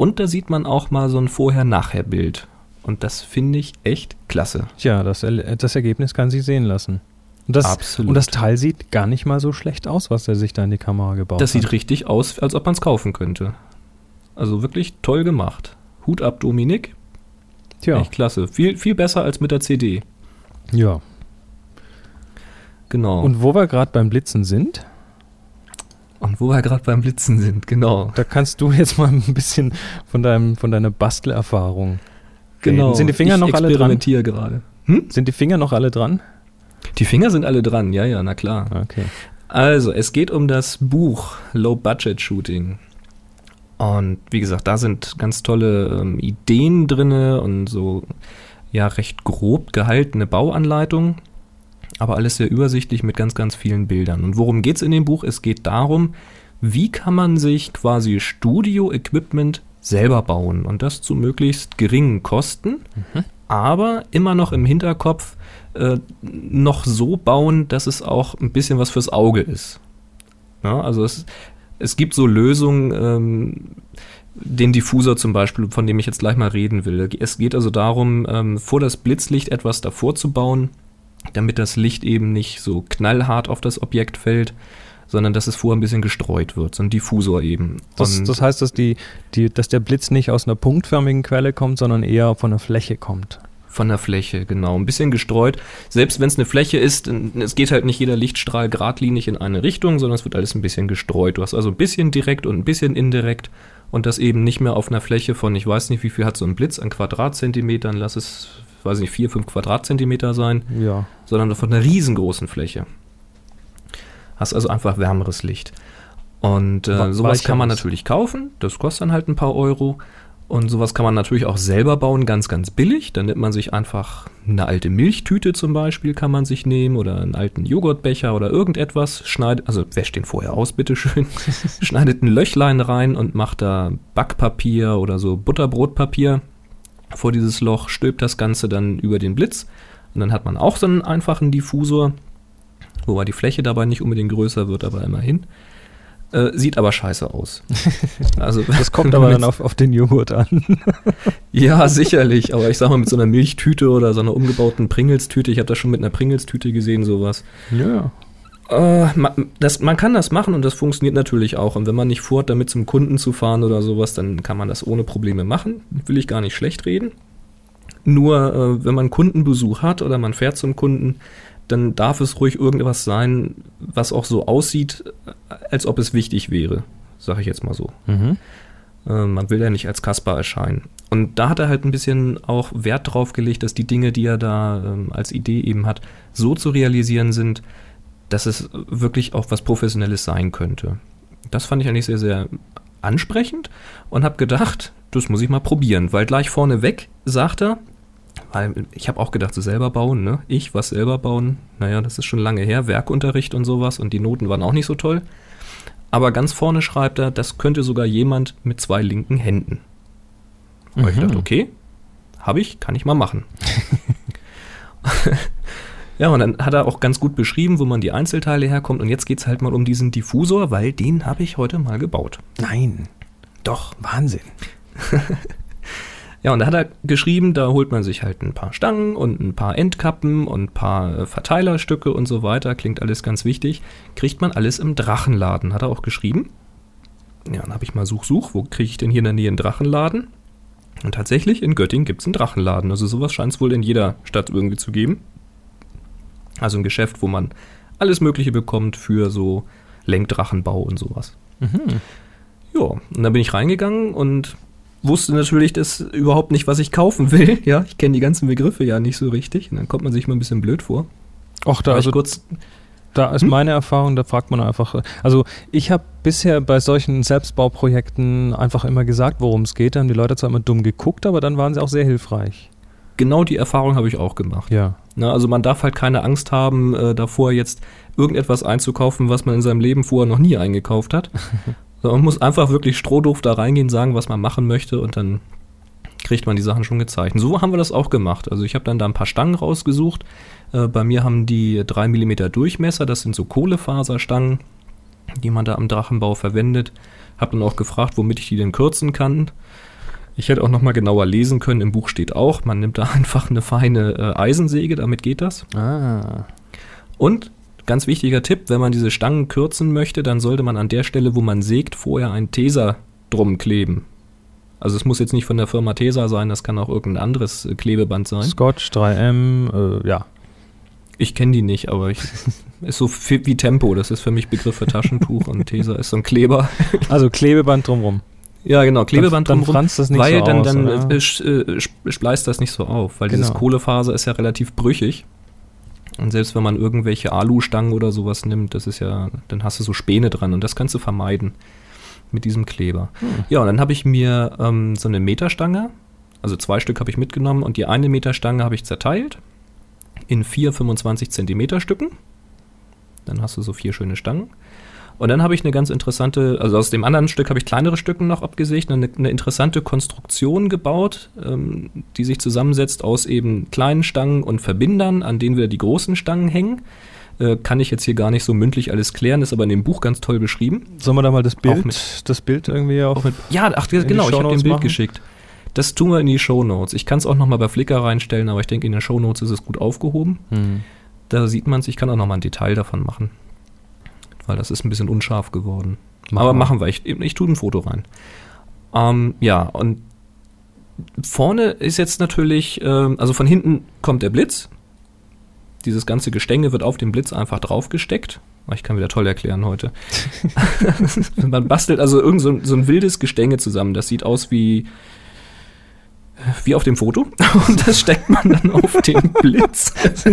Und da sieht man auch mal so ein Vorher-Nachher-Bild. Und das finde ich echt klasse. Tja, das, das Ergebnis kann sich sehen lassen. Und das, Absolut. Und das Teil sieht gar nicht mal so schlecht aus, was er sich da in die Kamera gebaut Das hat. sieht richtig aus, als ob man es kaufen könnte. Also wirklich toll gemacht. Hut ab, Dominik. Tja. Echt klasse. Viel, viel besser als mit der CD. Ja. Genau. Und wo wir gerade beim Blitzen sind, Und wo wir gerade beim Blitzen sind, genau. da kannst du jetzt mal ein bisschen von, deinem, von deiner Bastelerfahrung Genau. reden. Sind die Finger ich noch alle dran? experimentiere gerade. Hm? Sind die Finger noch alle dran? Die Finger sind alle dran, ja, ja, na klar. Okay. Also, es geht um das Buch Low Budget Shooting. Und wie gesagt, da sind ganz tolle ähm, Ideen drinne und so ja recht grob gehaltene Bauanleitungen, aber alles sehr übersichtlich mit ganz, ganz vielen Bildern. Und worum geht's in dem Buch? Es geht darum, wie kann man sich quasi Studio-Equipment selber bauen und das zu möglichst geringen Kosten, aber immer noch im Hinterkopf äh, noch so bauen, dass es auch ein bisschen was fürs Auge ist. Ja, also es, es gibt so Lösungen, ähm, den Diffusor zum Beispiel, von dem ich jetzt gleich mal reden will. Es geht also darum, ähm, vor das Blitzlicht etwas davor zu bauen, damit das Licht eben nicht so knallhart auf das Objekt fällt, sondern dass es vorher ein bisschen gestreut wird, so ein Diffusor eben. Das, das heißt, dass, die, die, dass der Blitz nicht aus einer punktförmigen Quelle kommt, sondern eher von der Fläche kommt. Von der Fläche, genau. Ein bisschen gestreut. Selbst wenn es eine Fläche ist, es geht halt nicht jeder Lichtstrahl geradlinig in eine Richtung, sondern es wird alles ein bisschen gestreut. Du hast also ein bisschen direkt und ein bisschen indirekt und das eben nicht mehr auf einer Fläche von, ich weiß nicht, wie viel hat so ein Blitz an Quadratzentimetern, lass es, weiß nicht, vier, fünf Quadratzentimeter sein, Ja. sondern von einer riesengroßen Fläche. Hast also einfach wärmeres Licht. Und äh, sowas kann man natürlich kaufen, das kostet dann halt ein paar Euro. Und sowas kann man natürlich auch selber bauen, ganz, ganz billig. Dann nimmt man sich einfach eine alte Milchtüte zum Beispiel, kann man sich nehmen oder einen alten Joghurtbecher oder irgendetwas. Schneidet, also wäscht den vorher aus, bitteschön. schneidet ein Löchlein rein und macht da Backpapier oder so Butterbrotpapier vor dieses Loch, stülpt das Ganze dann über den Blitz. Und dann hat man auch so einen einfachen Diffusor, wobei die Fläche dabei nicht unbedingt größer wird, aber immerhin. Äh, sieht aber scheiße aus. Also, Das kommt aber dann auf, auf den Joghurt an. Ja, sicherlich. Aber ich sag mal, mit so einer Milchtüte oder so einer umgebauten Pringles-Tüte, ich habe das schon mit einer Pringles-Tüte gesehen, sowas. Ja. Äh, man, das, man kann das machen und das funktioniert natürlich auch. Und wenn man nicht vorhat, damit zum Kunden zu fahren oder sowas, dann kann man das ohne Probleme machen. Will ich gar nicht schlecht reden. Nur, äh, wenn man Kundenbesuch hat oder man fährt zum Kunden, dann darf es ruhig irgendwas sein, was auch so aussieht, als ob es wichtig wäre. Sag ich jetzt mal so. Mhm. Äh, man will ja nicht als Kasper erscheinen. Und da hat er halt ein bisschen auch Wert drauf gelegt, dass die Dinge, die er da ähm, als Idee eben hat, so zu realisieren sind, dass es wirklich auch was Professionelles sein könnte. Das fand ich eigentlich sehr, sehr ansprechend und habe gedacht, das muss ich mal probieren, weil gleich vorneweg sagt er, weil ich habe auch gedacht, so selber bauen, ne? Ich was selber bauen, naja, das ist schon lange her, Werkunterricht und sowas und die Noten waren auch nicht so toll. Aber ganz vorne schreibt er, das könnte sogar jemand mit zwei linken Händen. Und ich Mhm. dachte, okay, habe ich, kann ich mal machen. ja, und dann hat er auch ganz gut beschrieben, wo man die Einzelteile herkommt. Und jetzt geht's halt mal um diesen Diffusor, weil den habe ich heute mal gebaut. Nein. Doch. Wahnsinn. Ja, und da hat er geschrieben, da holt man sich halt ein paar Stangen und ein paar Endkappen und ein paar äh, Verteilerstücke und so weiter. Klingt alles ganz wichtig. Kriegt man alles im Drachenladen, hat er auch geschrieben. Ja, dann habe ich mal Such, Such, wo kriege ich denn hier in der Nähe einen Drachenladen? Und tatsächlich, in Göttingen gibt es einen Drachenladen. Also sowas scheint es wohl in jeder Stadt irgendwie zu geben. Also ein Geschäft, wo man alles Mögliche bekommt für so Lenkdrachenbau und sowas. Mhm. Ja, und dann bin ich reingegangen und wusste natürlich das überhaupt nicht, was ich kaufen will. Ja, ich kenne die ganzen Begriffe ja nicht so richtig. Und dann kommt man sich mal ein bisschen blöd vor. Och, da, War also, kurz, da ist Hm? meine Erfahrung, da fragt man einfach. Also, ich habe bisher bei solchen Selbstbauprojekten einfach immer gesagt, worum es geht. Da haben die Leute zwar immer dumm geguckt, aber dann waren sie auch sehr hilfreich. Genau die Erfahrung habe ich auch gemacht. Ja. Na, also man darf halt keine Angst haben, äh, davor jetzt irgendetwas einzukaufen, was man in seinem Leben vorher noch nie eingekauft hat. man muss einfach wirklich strohdoof da reingehen, sagen, was man machen möchte und dann kriegt man die Sachen schon gezeichnet. So haben wir das auch gemacht. Also ich habe dann da ein paar Stangen rausgesucht. Äh, bei mir haben die 3 mm Durchmesser, das sind so Kohlefaserstangen, die man da am Drachenbau verwendet. Habe dann auch gefragt, womit ich die denn kürzen kann. Ich hätte auch noch mal genauer lesen können. Im Buch steht auch, man nimmt da einfach eine feine äh, Eisensäge, damit geht das. Ah. Und ganz wichtiger Tipp, wenn man diese Stangen kürzen möchte, dann sollte man an der Stelle, wo man sägt, vorher einen Teser drum kleben. Also es muss jetzt nicht von der Firma Tesa sein, das kann auch irgendein anderes äh, Klebeband sein. Scotch 3M, äh, ja. Ich kenne die nicht, aber ich ist so wie Tempo. Das ist für mich Begriff für Taschentuch und Tesa ist so ein Kleber. Also Klebeband drumrum. Ja, genau, Klebeband dann, drumrum, dann franzt das nicht weil so dann, aus, dann oder? äh, äh, spleißt das nicht so auf, weil dieses Genau. Kohlefaser ist ja relativ brüchig. Und selbst wenn man irgendwelche Alustangen oder sowas nimmt, das ist ja, dann hast du so Späne dran und das kannst du vermeiden mit diesem Kleber. Hm. Ja, und dann habe ich mir ähm, so eine Meterstange, also zwei Stück habe ich mitgenommen und die eine Meterstange habe ich zerteilt in vier 25 Zentimeter Stücken. Dann hast du so vier schöne Stangen. Und dann habe ich eine ganz interessante, also aus dem anderen Stück habe ich kleinere Stücken noch abgesägt, eine, eine interessante Konstruktion gebaut, ähm, die sich zusammensetzt aus eben kleinen Stangen und Verbindern, an denen wieder die großen Stangen hängen. Äh, kann ich jetzt hier gar nicht so mündlich alles klären, ist aber in dem Buch ganz toll beschrieben. Sollen wir da mal das Bild, mit- das Bild irgendwie? Auch mit, ja, ach, genau, ich habe Shownotes dem Bild machen? geschickt. Das tun wir in die Shownotes. Ich kann es auch nochmal bei Flickr reinstellen, aber ich denke, in den Shownotes ist es gut aufgehoben. Hm. Da sieht man es, ich kann auch nochmal ein Detail davon machen. Weil das ist ein bisschen unscharf geworden. Machen Aber wir. machen wir, ich, ich tue ein Foto rein. Ähm, ja, und vorne ist jetzt natürlich, ähm, also von hinten kommt der Blitz. Dieses ganze Gestänge wird auf den Blitz einfach draufgesteckt. Oh, Ich kann wieder toll erklären heute. Man bastelt also irgend so ein, so ein wildes Gestänge zusammen. Das sieht aus wie, wie auf dem Foto. Und das steckt man dann auf den Blitz.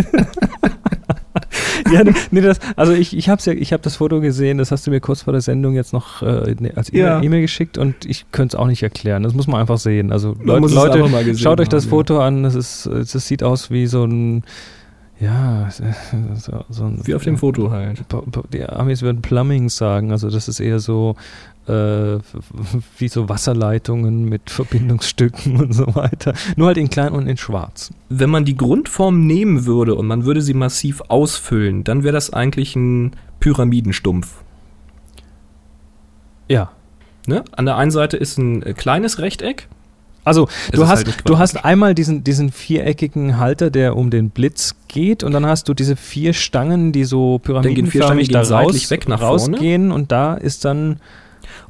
ja, nee, das, also ich, ich habe ja, ich habe das Foto gesehen, das hast du mir kurz vor der Sendung jetzt noch äh, ne, als E-Mail Ja. E-Mail geschickt und ich könnte es auch nicht erklären. Das muss man einfach sehen. Also Leut, Leute, schaut euch das haben, Foto an. Das ist, das sieht aus wie so ein, ja, so, so ein, Wie auf dem Foto halt. Die Amis würden Plumbing sagen, also das ist eher so äh, wie so Wasserleitungen mit Verbindungsstücken und so weiter. Nur halt in klein und in schwarz. Wenn man die Grundform nehmen würde und man würde sie massiv ausfüllen, dann wäre das eigentlich ein Pyramidenstumpf. Ja. Ne? An der einen Seite ist ein äh, kleines Rechteck. Also du hast, halt du hast einmal diesen, diesen viereckigen Halter, der um den Blitz geht und dann hast du diese vier Stangen, die so pyramidenförmig da raus, seitlich weg nach vorne. rausgehen und da ist dann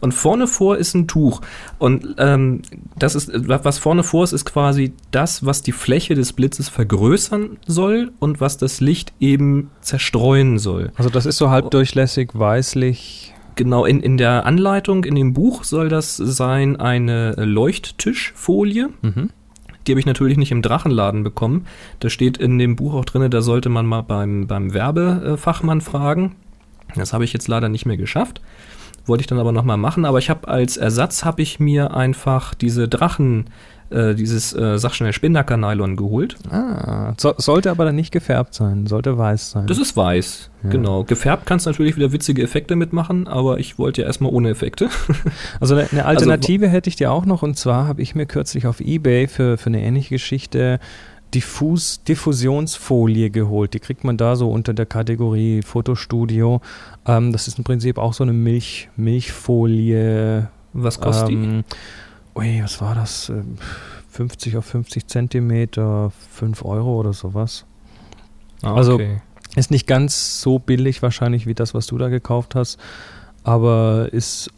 Und vorne vor ist ein Tuch. Und ähm, das ist, was vorne vor ist, ist quasi das, was die Fläche des Blitzes vergrößern soll und was das Licht eben zerstreuen soll. also das ist so halbdurchlässig, weißlich. Genau, in, in der Anleitung, in dem Buch soll das sein eine Leuchttischfolie. Mhm. Die habe ich natürlich nicht im Drachenladen bekommen. Da steht in dem Buch auch drin, da sollte man mal beim, beim Werbefachmann fragen. Das habe ich jetzt leider nicht mehr geschafft. Wollte ich dann aber nochmal machen. Aber ich habe als Ersatz habe ich mir einfach diese Drachen, äh, dieses, äh, sag schnell, Spinnaker-Nylon geholt. Ah, so, sollte aber dann nicht gefärbt sein, sollte weiß sein. Das ist weiß, Ja. genau. Gefärbt kannst du natürlich wieder witzige Effekte mitmachen, aber ich wollte ja erstmal ohne Effekte. Also eine, eine Alternative hätte ich dir auch noch und zwar habe ich mir kürzlich auf Ebay für, für eine ähnliche Geschichte Diffus, Diffusionsfolie geholt. Die kriegt man da so unter der Kategorie Fotostudio. Ähm, das ist im Prinzip auch so eine Milch, Milchfolie. Was kostet die? ähm, Ui, was war das? Ähm, 50 auf 50 Zentimeter, 5 Euro oder sowas. Ah, also- Ist nicht ganz so billig wahrscheinlich wie das, was du da gekauft hast, aber ist,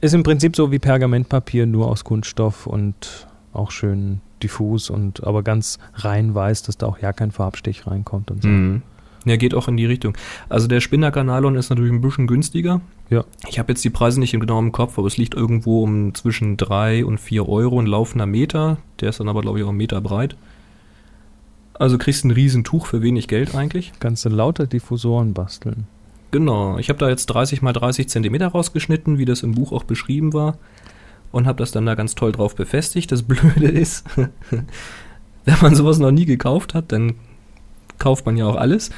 ist im Prinzip so wie Pergamentpapier, nur aus Kunststoff und auch schön diffus und aber ganz rein weiß, dass da auch ja kein Farbstich reinkommt und so. Mhm. Ja, geht auch in die Richtung. Also der Spinnaker-Nylon ist natürlich ein bisschen günstiger. Ja. Ich habe jetzt die Preise nicht genau im Kopf, aber es liegt irgendwo um zwischen 3 und 4 Euro ein laufender Meter. Der ist dann aber, glaube ich, auch einen Meter breit. Also kriegst ein Riesentuch für wenig Geld eigentlich. Kannst du lauter Diffusoren basteln. Genau. Ich habe da jetzt 30 mal 30 Zentimeter rausgeschnitten, wie das im Buch auch beschrieben war. Und habe das dann da ganz toll drauf befestigt. Das Blöde ist, wenn man sowas noch nie gekauft hat, dann kauft man ja auch alles.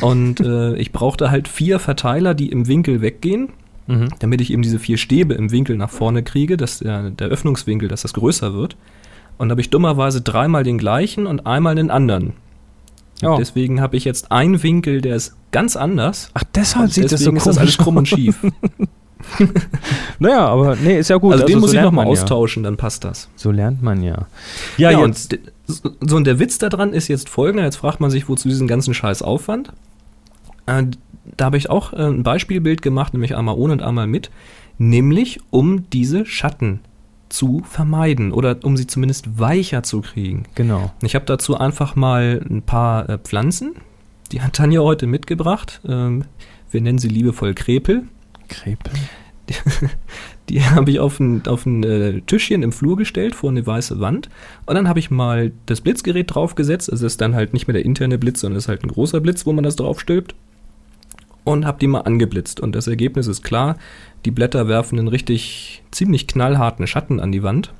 Und äh, ich brauchte halt vier Verteiler, die im Winkel weggehen, Mhm. damit ich eben diese vier Stäbe im Winkel nach vorne kriege, dass der, der Öffnungswinkel, dass das größer wird. Und da habe ich dummerweise dreimal den gleichen und einmal den anderen. Oh. Deswegen habe ich jetzt einen Winkel, der ist ganz anders. Ach, deshalb sieht das so deswegen ist das alles krumm und schief. Naja, aber nee, ist ja gut. also, den muss so ich nochmal ja. austauschen, dann passt das. So lernt man ja. Ja, Ja, jetzt. und so und der Witz daran ist jetzt folgender. Jetzt fragt man sich, wozu diesen ganzen Scheiß Aufwand. Äh, da habe ich auch äh, ein Beispielbild gemacht, nämlich einmal ohne und einmal mit, nämlich um diese Schatten zu vermeiden oder um sie zumindest weicher zu kriegen. Genau. Ich habe dazu einfach mal ein paar äh, Pflanzen, die hat Tanja heute mitgebracht. Ähm, wir nennen sie liebevoll Krepel. Krepel. Die, die habe ich auf ein, auf ein äh, Tischchen im Flur gestellt vor eine weiße Wand. Und dann habe ich mal das Blitzgerät draufgesetzt. Es ist dann halt nicht mehr der interne Blitz, sondern es ist halt ein großer Blitz, wo man das draufstülpt. Und habe die mal angeblitzt. Und das Ergebnis ist klar. Die Blätter werfen einen richtig ziemlich knallharten Schatten an die Wand.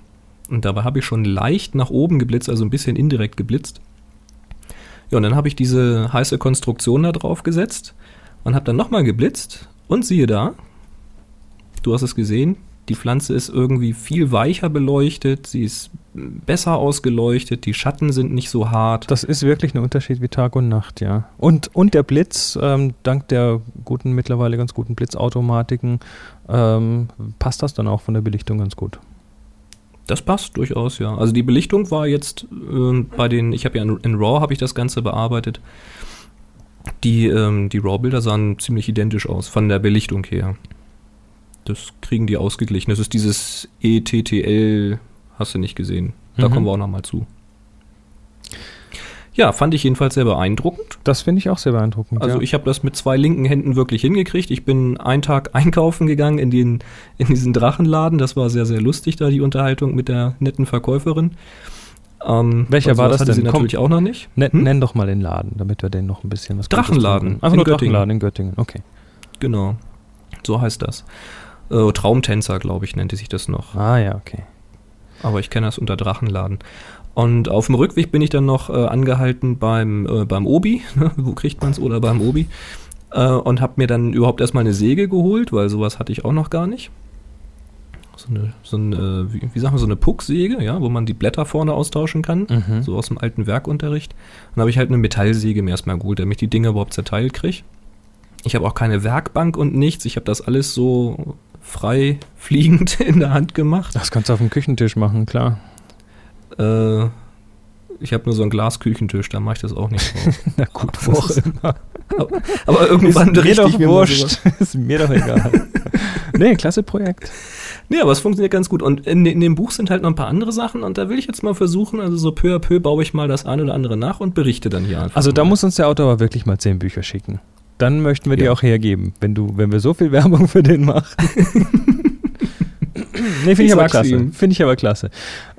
Und dabei habe ich schon leicht nach oben geblitzt, also ein bisschen indirekt geblitzt. Ja, und dann habe ich diese heiße Konstruktion da drauf gesetzt und habe dann nochmal geblitzt. Und siehe da, du hast es gesehen, die Pflanze ist irgendwie viel weicher beleuchtet, sie ist besser ausgeleuchtet, die Schatten sind nicht so hart. Das ist wirklich ein Unterschied wie Tag und Nacht, ja. Und, und der Blitz, ähm, dank der guten, mittlerweile ganz guten Blitzautomatiken, ähm, passt das dann auch von der Belichtung ganz gut. Das passt durchaus, ja. Also die Belichtung war jetzt ähm, bei den, ich habe ja in, in RAW habe ich das Ganze bearbeitet. Die, ähm, die RAW-Bilder sahen ziemlich identisch aus, von der Belichtung her. Das kriegen die ausgeglichen. Das ist dieses ETTL, hast du nicht gesehen. Da Mhm. kommen wir auch nochmal zu. Ja, fand ich jedenfalls sehr beeindruckend. Das finde ich auch sehr beeindruckend. Also ja. ich habe das mit zwei linken Händen wirklich hingekriegt. Ich bin einen Tag einkaufen gegangen in, den, in diesen Drachenladen. Das war sehr, sehr lustig da, die Unterhaltung mit der netten Verkäuferin. Ähm, Welcher weil war das denn? Natürlich auch noch nicht. Nen, Hm? Nenn doch mal den Laden, damit wir den noch ein bisschen was Drachenladen. Einfach in nur Göttingen. Drachenladen in Göttingen, okay. Genau, so heißt das. Äh, Traumtänzer, glaube ich, nannte sich das noch. Ah ja, okay. Aber ich kenne das unter Drachenladen. Und auf dem Rückweg bin ich dann noch äh, angehalten beim, äh, beim Obi, wo kriegt man's oder beim Obi, äh, und habe mir dann überhaupt erstmal eine Säge geholt, weil sowas hatte ich auch noch gar nicht. So eine, so eine wie, wie sagen wir, so eine Pucksäge, ja, wo man die Blätter vorne austauschen kann, Mhm. so aus dem alten Werkunterricht. Dann habe ich halt eine Metallsäge mir erstmal geholt, damit ich die Dinger überhaupt zerteilt kriege. Ich habe auch keine Werkbank und nichts, ich habe das alles so frei fliegend in der Hand gemacht. Das kannst du auf dem Küchentisch machen, klar. Äh, ich habe nur so einen Glasküchentisch, da mache ich das auch nicht drauf. Na gut, wo auch immer. aber, aber irgendwann ist mir doch ich mir mal wurscht. ist mir doch egal. nee, klasse Projekt. Nee, aber es funktioniert ganz gut. Und in, in dem Buch sind halt noch ein paar andere Sachen und da will ich jetzt mal versuchen, also so peu à peu baue ich mal das eine oder andere nach und berichte dann hier einfach. Also da mal. muss uns der Autor aber wirklich mal zehn Bücher schicken. Dann möchten wir Ja. dir auch hergeben, wenn du, wenn wir so viel Werbung für den machen. nee, finde ich, aber klasse. Finde ich aber klasse.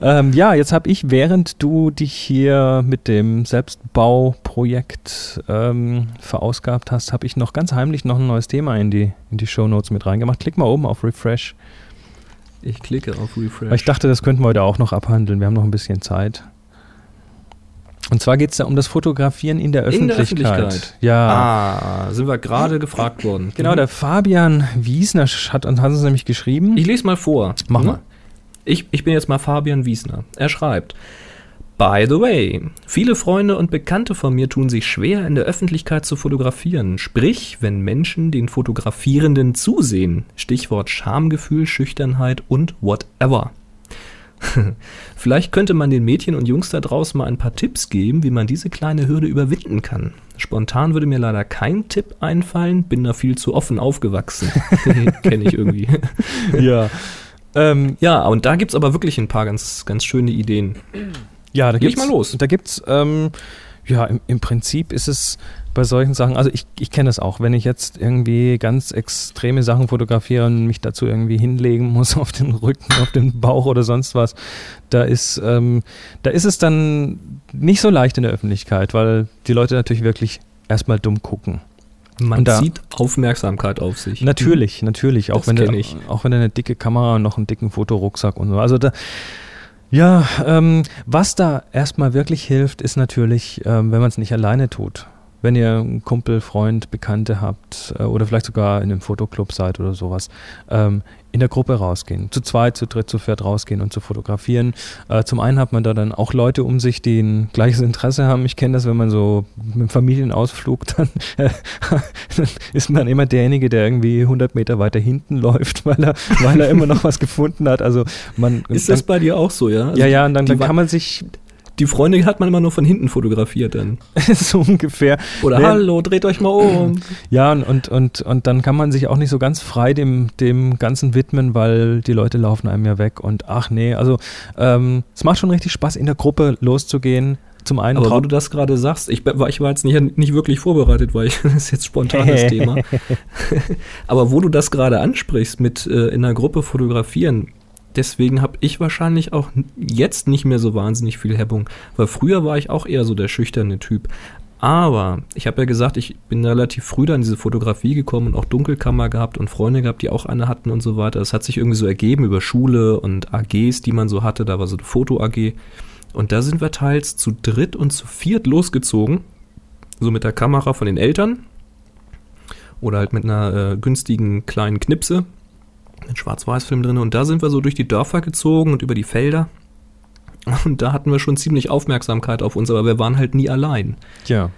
Ähm, ja, jetzt habe ich, während du dich hier mit dem Selbstbauprojekt ähm, verausgabt hast, habe ich noch ganz heimlich noch ein neues Thema in die, in die Shownotes mit reingemacht. Klick mal oben auf Refresh. Ich klicke auf Refresh. Weil ich dachte, das könnten wir heute auch noch abhandeln. Wir haben noch ein bisschen Zeit. Und zwar geht es da um das Fotografieren in der In der Öffentlichkeit. Öffentlichkeit. Ja. ah, sind wir gerade gefragt worden. Genau, der Fabian Wiesner hat, hat uns nämlich geschrieben. Ich lese mal vor. Mach Hm? mal. Ich, ich bin jetzt mal Fabian Wiesner. Er schreibt. By the way, viele Freunde und Bekannte von mir tun sich schwer, in der Öffentlichkeit zu fotografieren. Sprich, wenn Menschen den Fotografierenden zusehen. Stichwort Schamgefühl, Schüchternheit und whatever. Vielleicht könnte man den Mädchen und Jungs da draußen mal ein paar Tipps geben, wie man diese kleine Hürde überwinden kann. Spontan würde mir leider kein Tipp einfallen, bin da viel zu offen aufgewachsen. Kenne ich irgendwie. ja. Ähm, Ja, und da gibt's aber wirklich ein paar ganz, ganz schöne Ideen. Ja, da Leg gibt's, mal los. Da gibt's, ähm, ja, im, im Prinzip ist es bei solchen Sachen, also ich, ich kenne das auch, wenn ich jetzt irgendwie ganz extreme Sachen fotografiere und mich dazu irgendwie hinlegen muss auf den Rücken, auf den Bauch oder sonst was, da ist, ähm, da ist es dann nicht so leicht in der Öffentlichkeit, weil die Leute natürlich wirklich erstmal dumm gucken. Man da- zieht Aufmerksamkeit auf sich. Natürlich, natürlich. Auch Das wenn, du, ich. auch wenn du eine dicke Kamera und noch einen dicken Fotorucksack und so. Also da, ja, ähm, was da erstmal wirklich hilft, ist natürlich, ähm, wenn man es nicht alleine tut. Wenn ihr einen Kumpel, Freund, Bekannte habt äh, oder vielleicht sogar in einem Fotoclub seid oder sowas, ähm, in der Gruppe rausgehen. Zu zweit, zu dritt, zu viert rausgehen und zu fotografieren. Äh, zum einen hat man da dann auch Leute um sich, die ein gleiches Interesse haben. Ich kenne das, wenn man so mit einem Familienausflug dann, äh, dann ist man immer derjenige, der irgendwie 100 Meter weiter hinten läuft, weil er, weil er immer noch was gefunden hat. Also man Ist das bei dir auch so, ja? Also ja, ja, und dann, dann kann man sich Die Freunde hat man immer nur von hinten fotografiert dann. so ungefähr. Oder Nee. hallo, dreht euch mal um. Ja, und, und, und, und dann kann man sich auch nicht so ganz frei dem, dem Ganzen widmen, weil die Leute laufen einem ja weg und ach nee, also ähm, es macht schon richtig Spaß, in der Gruppe loszugehen. Zum einen Aber wo du das gerade sagst, ich, war- ich war jetzt nicht, nicht wirklich vorbereitet, weil ich, das ist jetzt spontanes Thema. Aber wo du das gerade ansprichst mit äh, in einer Gruppe fotografieren, deswegen habe ich wahrscheinlich auch jetzt nicht mehr so wahnsinnig viel Hemmung, weil früher war ich auch eher so der schüchterne Typ. Aber ich habe ja gesagt, ich bin relativ früh da in diese Fotografie gekommen und auch Dunkelkammer gehabt und Freunde gehabt, die auch eine hatten und so weiter. Das hat sich irgendwie so ergeben über Schule und AGs, die man so hatte. Da war so eine Foto-AG. Und da sind wir teils zu dritt und zu viert losgezogen. So mit der Kamera von den Eltern. Oder halt mit einer äh, günstigen kleinen Knipse. Mit Schwarz-Weiß-Film drin. Und da sind wir so durch die Dörfer gezogen und über die Felder. Und da hatten wir schon ziemlich Aufmerksamkeit auf uns, aber wir waren halt nie allein. ja.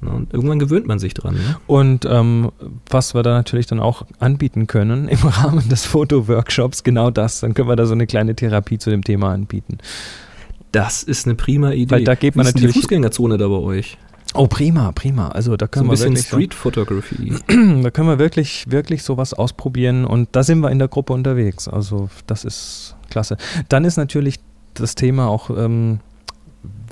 Und irgendwann gewöhnt man sich dran. Ne? Und ähm, was wir da natürlich dann auch anbieten können im Rahmen des Fotoworkshops, genau das, dann können wir da so eine kleine Therapie zu dem Thema anbieten. Das ist eine prima Idee. Weil da geht man Wie ist natürlich- die Fußgängerzone da bei euch. Oh, prima, prima. Also da So können ein wir bisschen wirklich so- Street Photography. Da können wir wirklich, wirklich sowas ausprobieren und da sind wir in der Gruppe unterwegs. Also das ist klasse. Dann ist natürlich das Thema auch, ähm,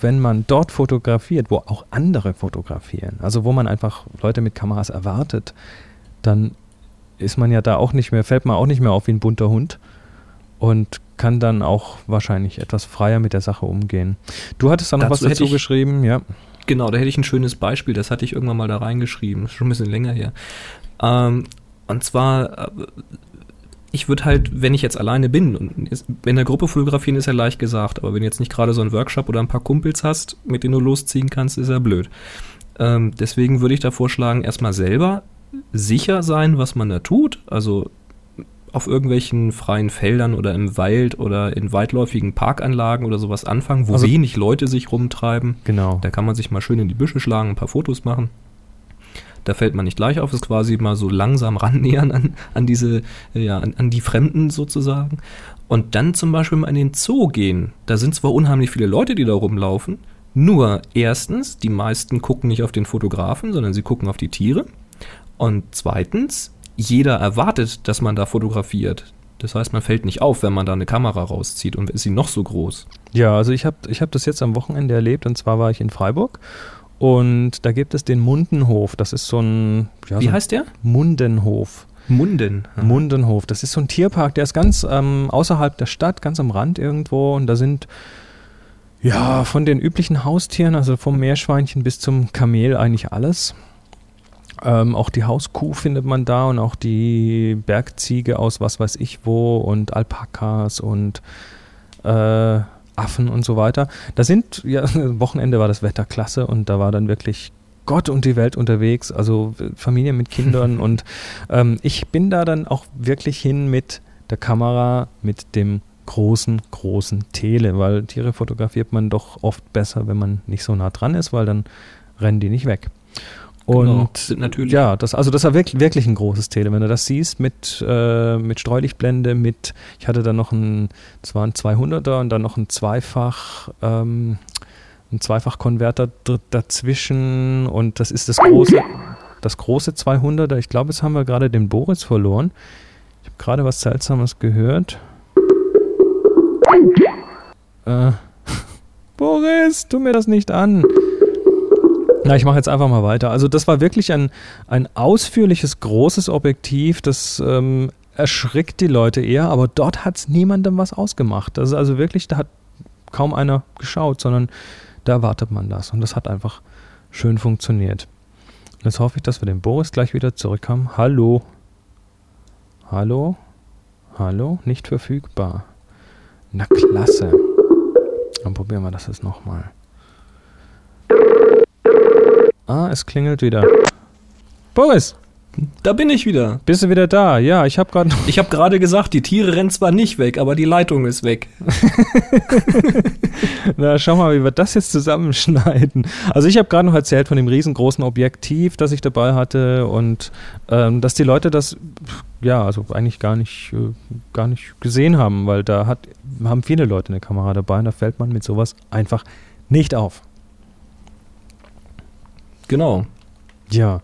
wenn man dort fotografiert, wo auch andere fotografieren, also wo man einfach Leute mit Kameras erwartet, dann ist man ja da auch nicht mehr, fällt man auch nicht mehr auf wie ein bunter Hund und kann dann auch wahrscheinlich etwas freier mit der Sache umgehen. Du hattest da noch Dazu was dazu geschrieben, ja. Genau, da hätte ich ein schönes Beispiel, das hatte ich irgendwann mal da reingeschrieben, schon ein bisschen länger her. Ähm, und zwar, äh, ich würde halt, wenn ich jetzt alleine bin, und in der Gruppe fotografieren ist ja leicht gesagt, aber wenn du jetzt nicht gerade so einen Workshop oder ein paar Kumpels hast, mit denen du losziehen kannst, ist ja blöd. Ähm, deswegen würde ich da vorschlagen, erstmal selber sicher sein, was man da tut, also auf irgendwelchen freien Feldern oder im Wald oder in weitläufigen Parkanlagen oder sowas anfangen, wo Also- wenig Leute sich rumtreiben. Genau. Da kann man sich mal schön in die Büsche schlagen, ein paar Fotos machen. Da fällt man nicht gleich auf, ist quasi mal so langsam rannähern an, an diese, äh, ja, an, an die Fremden sozusagen. Und dann zum Beispiel mal in den Zoo gehen. Da sind zwar unheimlich viele Leute, die da rumlaufen, nur erstens, die meisten gucken nicht auf den Fotografen, sondern sie gucken auf die Tiere. Und zweitens, jeder erwartet, dass man da fotografiert. Das heißt, man fällt nicht auf, wenn man da eine Kamera rauszieht und ist sie noch so groß. Ja, also ich habe ich hab das jetzt am Wochenende erlebt und zwar war ich in Freiburg und da gibt es den Mundenhof. Das ist so ein ja, Wie so heißt der? Mundenhof. Munden. Mundenhof. Das ist so ein Tierpark, der ist ganz ähm, außerhalb der Stadt, ganz am Rand irgendwo und da sind ja von den üblichen Haustieren, also vom Meerschweinchen bis zum Kamel eigentlich alles. Ähm, auch die Hauskuh findet man da und auch die Bergziege aus was weiß ich wo und Alpakas und äh, Affen und so weiter. Da sind, ja, Wochenende war das Wetter klasse und da war dann wirklich Gott und die Welt unterwegs, also äh, Familie mit Kindern und ähm, ich bin da dann auch wirklich hin mit der Kamera, mit dem großen, großen Tele, weil Tiere fotografiert man doch oft besser, wenn man nicht so nah dran ist, weil dann rennen die nicht weg. Und Genau, natürlich- ja, das, also das war wirklich, wirklich ein großes Tele. Wenn du das siehst mit, äh, mit Streulichtblende, mit, ich hatte dann noch ein, das war ein 200er und dann noch ein Zweifach, ähm, ein Zweifach-Konverter dazwischen und das ist das große, das große 200er. Ich glaube, jetzt haben wir gerade den Boris verloren. Ich habe gerade was Seltsames gehört. Äh, Boris, tu mir das nicht an. Na, ich mache jetzt einfach mal weiter. Also das war wirklich ein, ein ausführliches, großes Objektiv, das ähm, erschrickt die Leute eher, aber dort hat es niemandem was ausgemacht. Das ist also wirklich, da hat kaum einer geschaut, sondern da erwartet man das. Und das hat einfach schön funktioniert. Jetzt hoffe ich, dass wir den Boris gleich wieder zurückhaben. Hallo? Hallo? Hallo? Nicht verfügbar. Na klasse. Dann probieren wir das jetzt nochmal. Ah, es klingelt wieder. Boris! Da bin ich wieder. Bist du wieder da? Ja, ich habe gerade Ich habe gerade gesagt, die Tiere rennen zwar nicht weg, aber die Leitung ist weg. Na, schau mal, wie wir das jetzt zusammenschneiden. Also ich habe gerade noch erzählt von dem riesengroßen Objektiv, das ich dabei hatte und ähm, dass die Leute das ja, also eigentlich gar nicht, äh, gar nicht gesehen haben, weil da hat, haben viele Leute eine Kamera dabei und da fällt man mit sowas einfach nicht auf. Genau. Ja.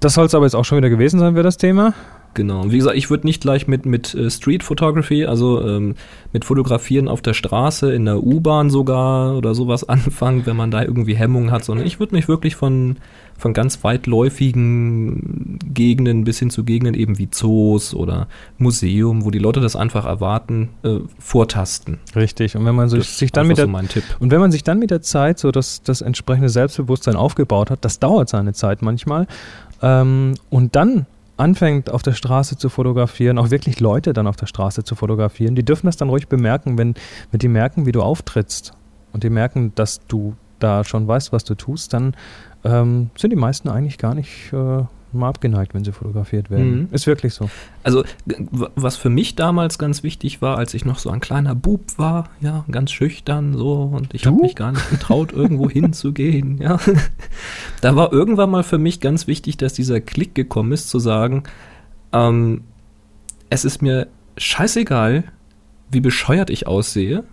Das soll es aber jetzt auch schon wieder gewesen sein für das Thema. Genau. Wie gesagt, ich würde nicht gleich mit, mit äh, Street Photography, also ähm, mit Fotografieren auf der Straße, in der U-Bahn sogar oder sowas anfangen, wenn man da irgendwie Hemmungen hat, sondern ich würde mich wirklich von, von ganz weitläufigen Gegenden bis hin zu Gegenden eben wie Zoos oder Museum, wo die Leute das einfach erwarten, äh, vortasten. Richtig. Und wenn man sich, Das sich dann mit der so mein Tipp. Und wenn man sich dann mit der Zeit so das, das entsprechende Selbstbewusstsein aufgebaut hat, das dauert seine Zeit manchmal, ähm, und dann anfängt auf der Straße zu fotografieren, auch wirklich Leute dann auf der Straße zu fotografieren, die dürfen das dann ruhig bemerken, wenn, wenn die merken, wie du auftrittst und die merken, dass du da schon weißt, was du tust, dann ähm, sind die meisten eigentlich gar nicht äh, mal abgeneigt, wenn sie fotografiert werden. Mhm. Ist wirklich so. Also, was für mich damals ganz wichtig war, als ich noch so ein kleiner Bub war, ja, ganz schüchtern so und ich habe mich gar nicht getraut, irgendwo hinzugehen, ja. Da war irgendwann mal für mich ganz wichtig, dass dieser Klick gekommen ist, zu sagen, ähm, es ist mir scheißegal, wie bescheuert ich aussehe,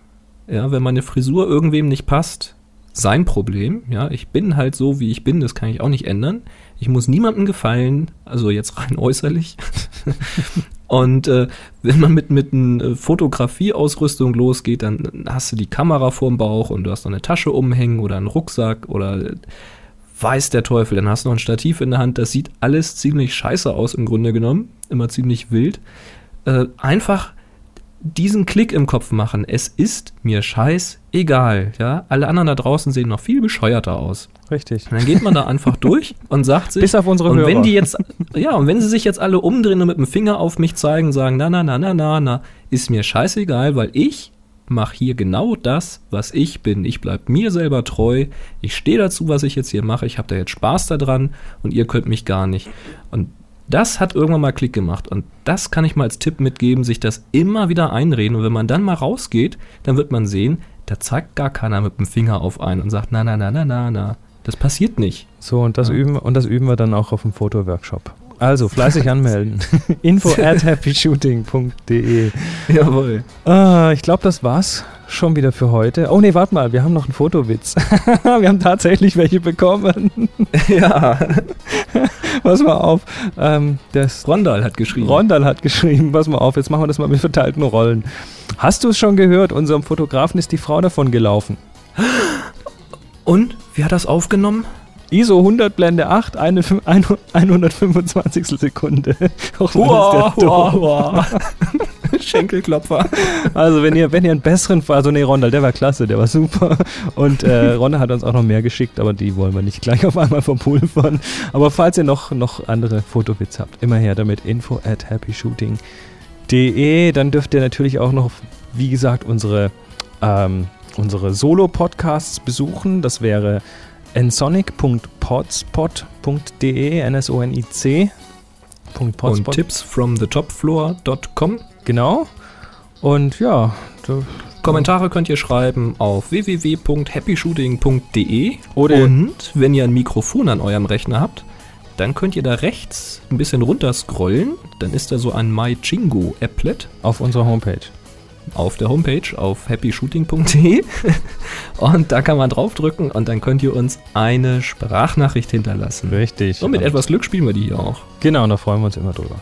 ja, wenn meine Frisur irgendwem nicht passt, sein Problem, ja, ich bin halt so, wie ich bin, das kann ich auch nicht ändern. Ich muss niemandem gefallen, also jetzt rein äußerlich. Und äh, wenn man mit, mit einer Fotografieausrüstung losgeht, dann hast du die Kamera vorm Bauch und du hast noch eine Tasche umhängen oder einen Rucksack oder äh, weiß der Teufel, dann hast du noch ein Stativ in der Hand. Das sieht alles ziemlich scheiße aus im Grunde genommen, immer ziemlich wild. Äh, einfach diesen Klick im Kopf machen. Es ist mir scheiß egal, ja. Alle anderen da draußen sehen noch viel bescheuerter aus. Richtig. Und dann geht man da einfach durch und sagt sich, Bis auf unsere und Hörer. wenn die jetzt, ja, und wenn sie sich jetzt alle umdrehen und mit dem Finger auf mich zeigen, sagen, na, na, na, na, na, na, ist mir scheißegal, weil ich mache hier genau das, was ich bin. Ich bleib mir selber treu. Ich stehe dazu, was ich jetzt hier mache. Ich habe da jetzt Spaß daran und ihr könnt mich gar nicht. Und das hat irgendwann mal Klick gemacht. Und das kann ich mal als Tipp mitgeben, sich das immer wieder einreden. Und wenn man dann mal rausgeht, dann wird man sehen, da zeigt gar keiner mit dem Finger auf einen und sagt, na, na, na, na, na, na. Das passiert nicht. So, und das, Ja. üben, und das üben wir dann auch auf dem Fotoworkshop. Also fleißig anmelden. Info at happyshooting.de. Jawohl. Ah, ich glaube, das war's schon wieder für heute. Oh nee, warte mal, wir haben noch einen Fotowitz. wir haben tatsächlich welche bekommen. Ja. Pass mal auf. Ähm, das Rondal hat geschrieben. Rondal hat geschrieben, pass mal auf, jetzt machen wir das mal mit verteilten Rollen. Hast du es schon gehört? Unserem Fotografen ist die Frau davon gelaufen. Und? Wie hat das aufgenommen? ISO 100 Blende 8, eine, ein- 125 Sekunde. Ist der doof. Schenkelklopfer. Also wenn ihr, wenn ihr einen besseren, also nee, Rondal, der war klasse, der war super. Und äh, Rondal hat uns auch noch mehr geschickt, aber die wollen wir nicht gleich auf einmal verpulvern. Aber falls ihr noch, noch andere Fotowitz habt, immer her damit info at happyshooting.de. Dann dürft ihr natürlich auch noch, wie gesagt, unsere, ähm, unsere Solo-Podcasts besuchen. Das wäre nsonic.potspot.de, N-S-O-N-I-C. Und tipsfromthetopfloor.com. Genau. Und ja, Kommentare könnt ihr schreiben auf www.happyshooting.de. Oder- Und wenn ihr ein Mikrofon an eurem Rechner habt, dann könnt ihr da rechts ein bisschen runter scrollen. Dann ist da so ein MyChingo-Applet auf unserer Homepage. Auf der Homepage auf happyshooting.de. Und da kann man draufdrücken und dann könnt ihr uns eine Sprachnachricht hinterlassen. Richtig. Und mit Und- etwas Glück spielen wir die hier auch. Genau, da freuen wir uns immer drüber.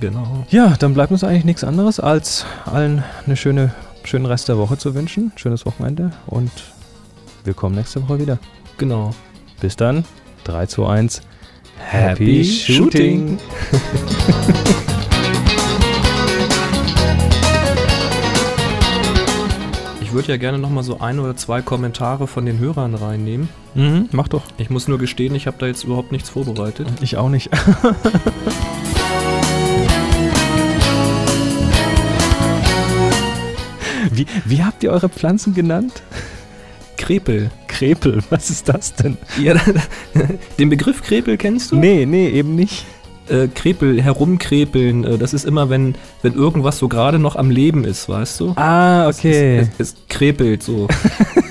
Genau. Ja, dann bleibt uns eigentlich nichts anderes, als allen eine schöne, schönen Rest der Woche zu wünschen. Schönes Wochenende und wir kommen nächste Woche wieder. Genau. Bis dann. 3, 2, 1. Happy Shooting. Ich würde ja gerne nochmal so ein oder zwei Kommentare von den Hörern reinnehmen. Mhm, mach doch. Ich muss nur gestehen, ich habe da jetzt überhaupt nichts vorbereitet. Ich auch nicht. wie, wie habt ihr eure Pflanzen genannt? Krepel. Krepel, was ist das denn? Ja, den Begriff Krepel kennst du? Nee, nee, eben nicht. Äh, Krepel, herumkrepeln, äh, das ist immer, wenn, wenn irgendwas so gerade noch am Leben ist, weißt du? Ah, okay. Es, es, es krepelt so.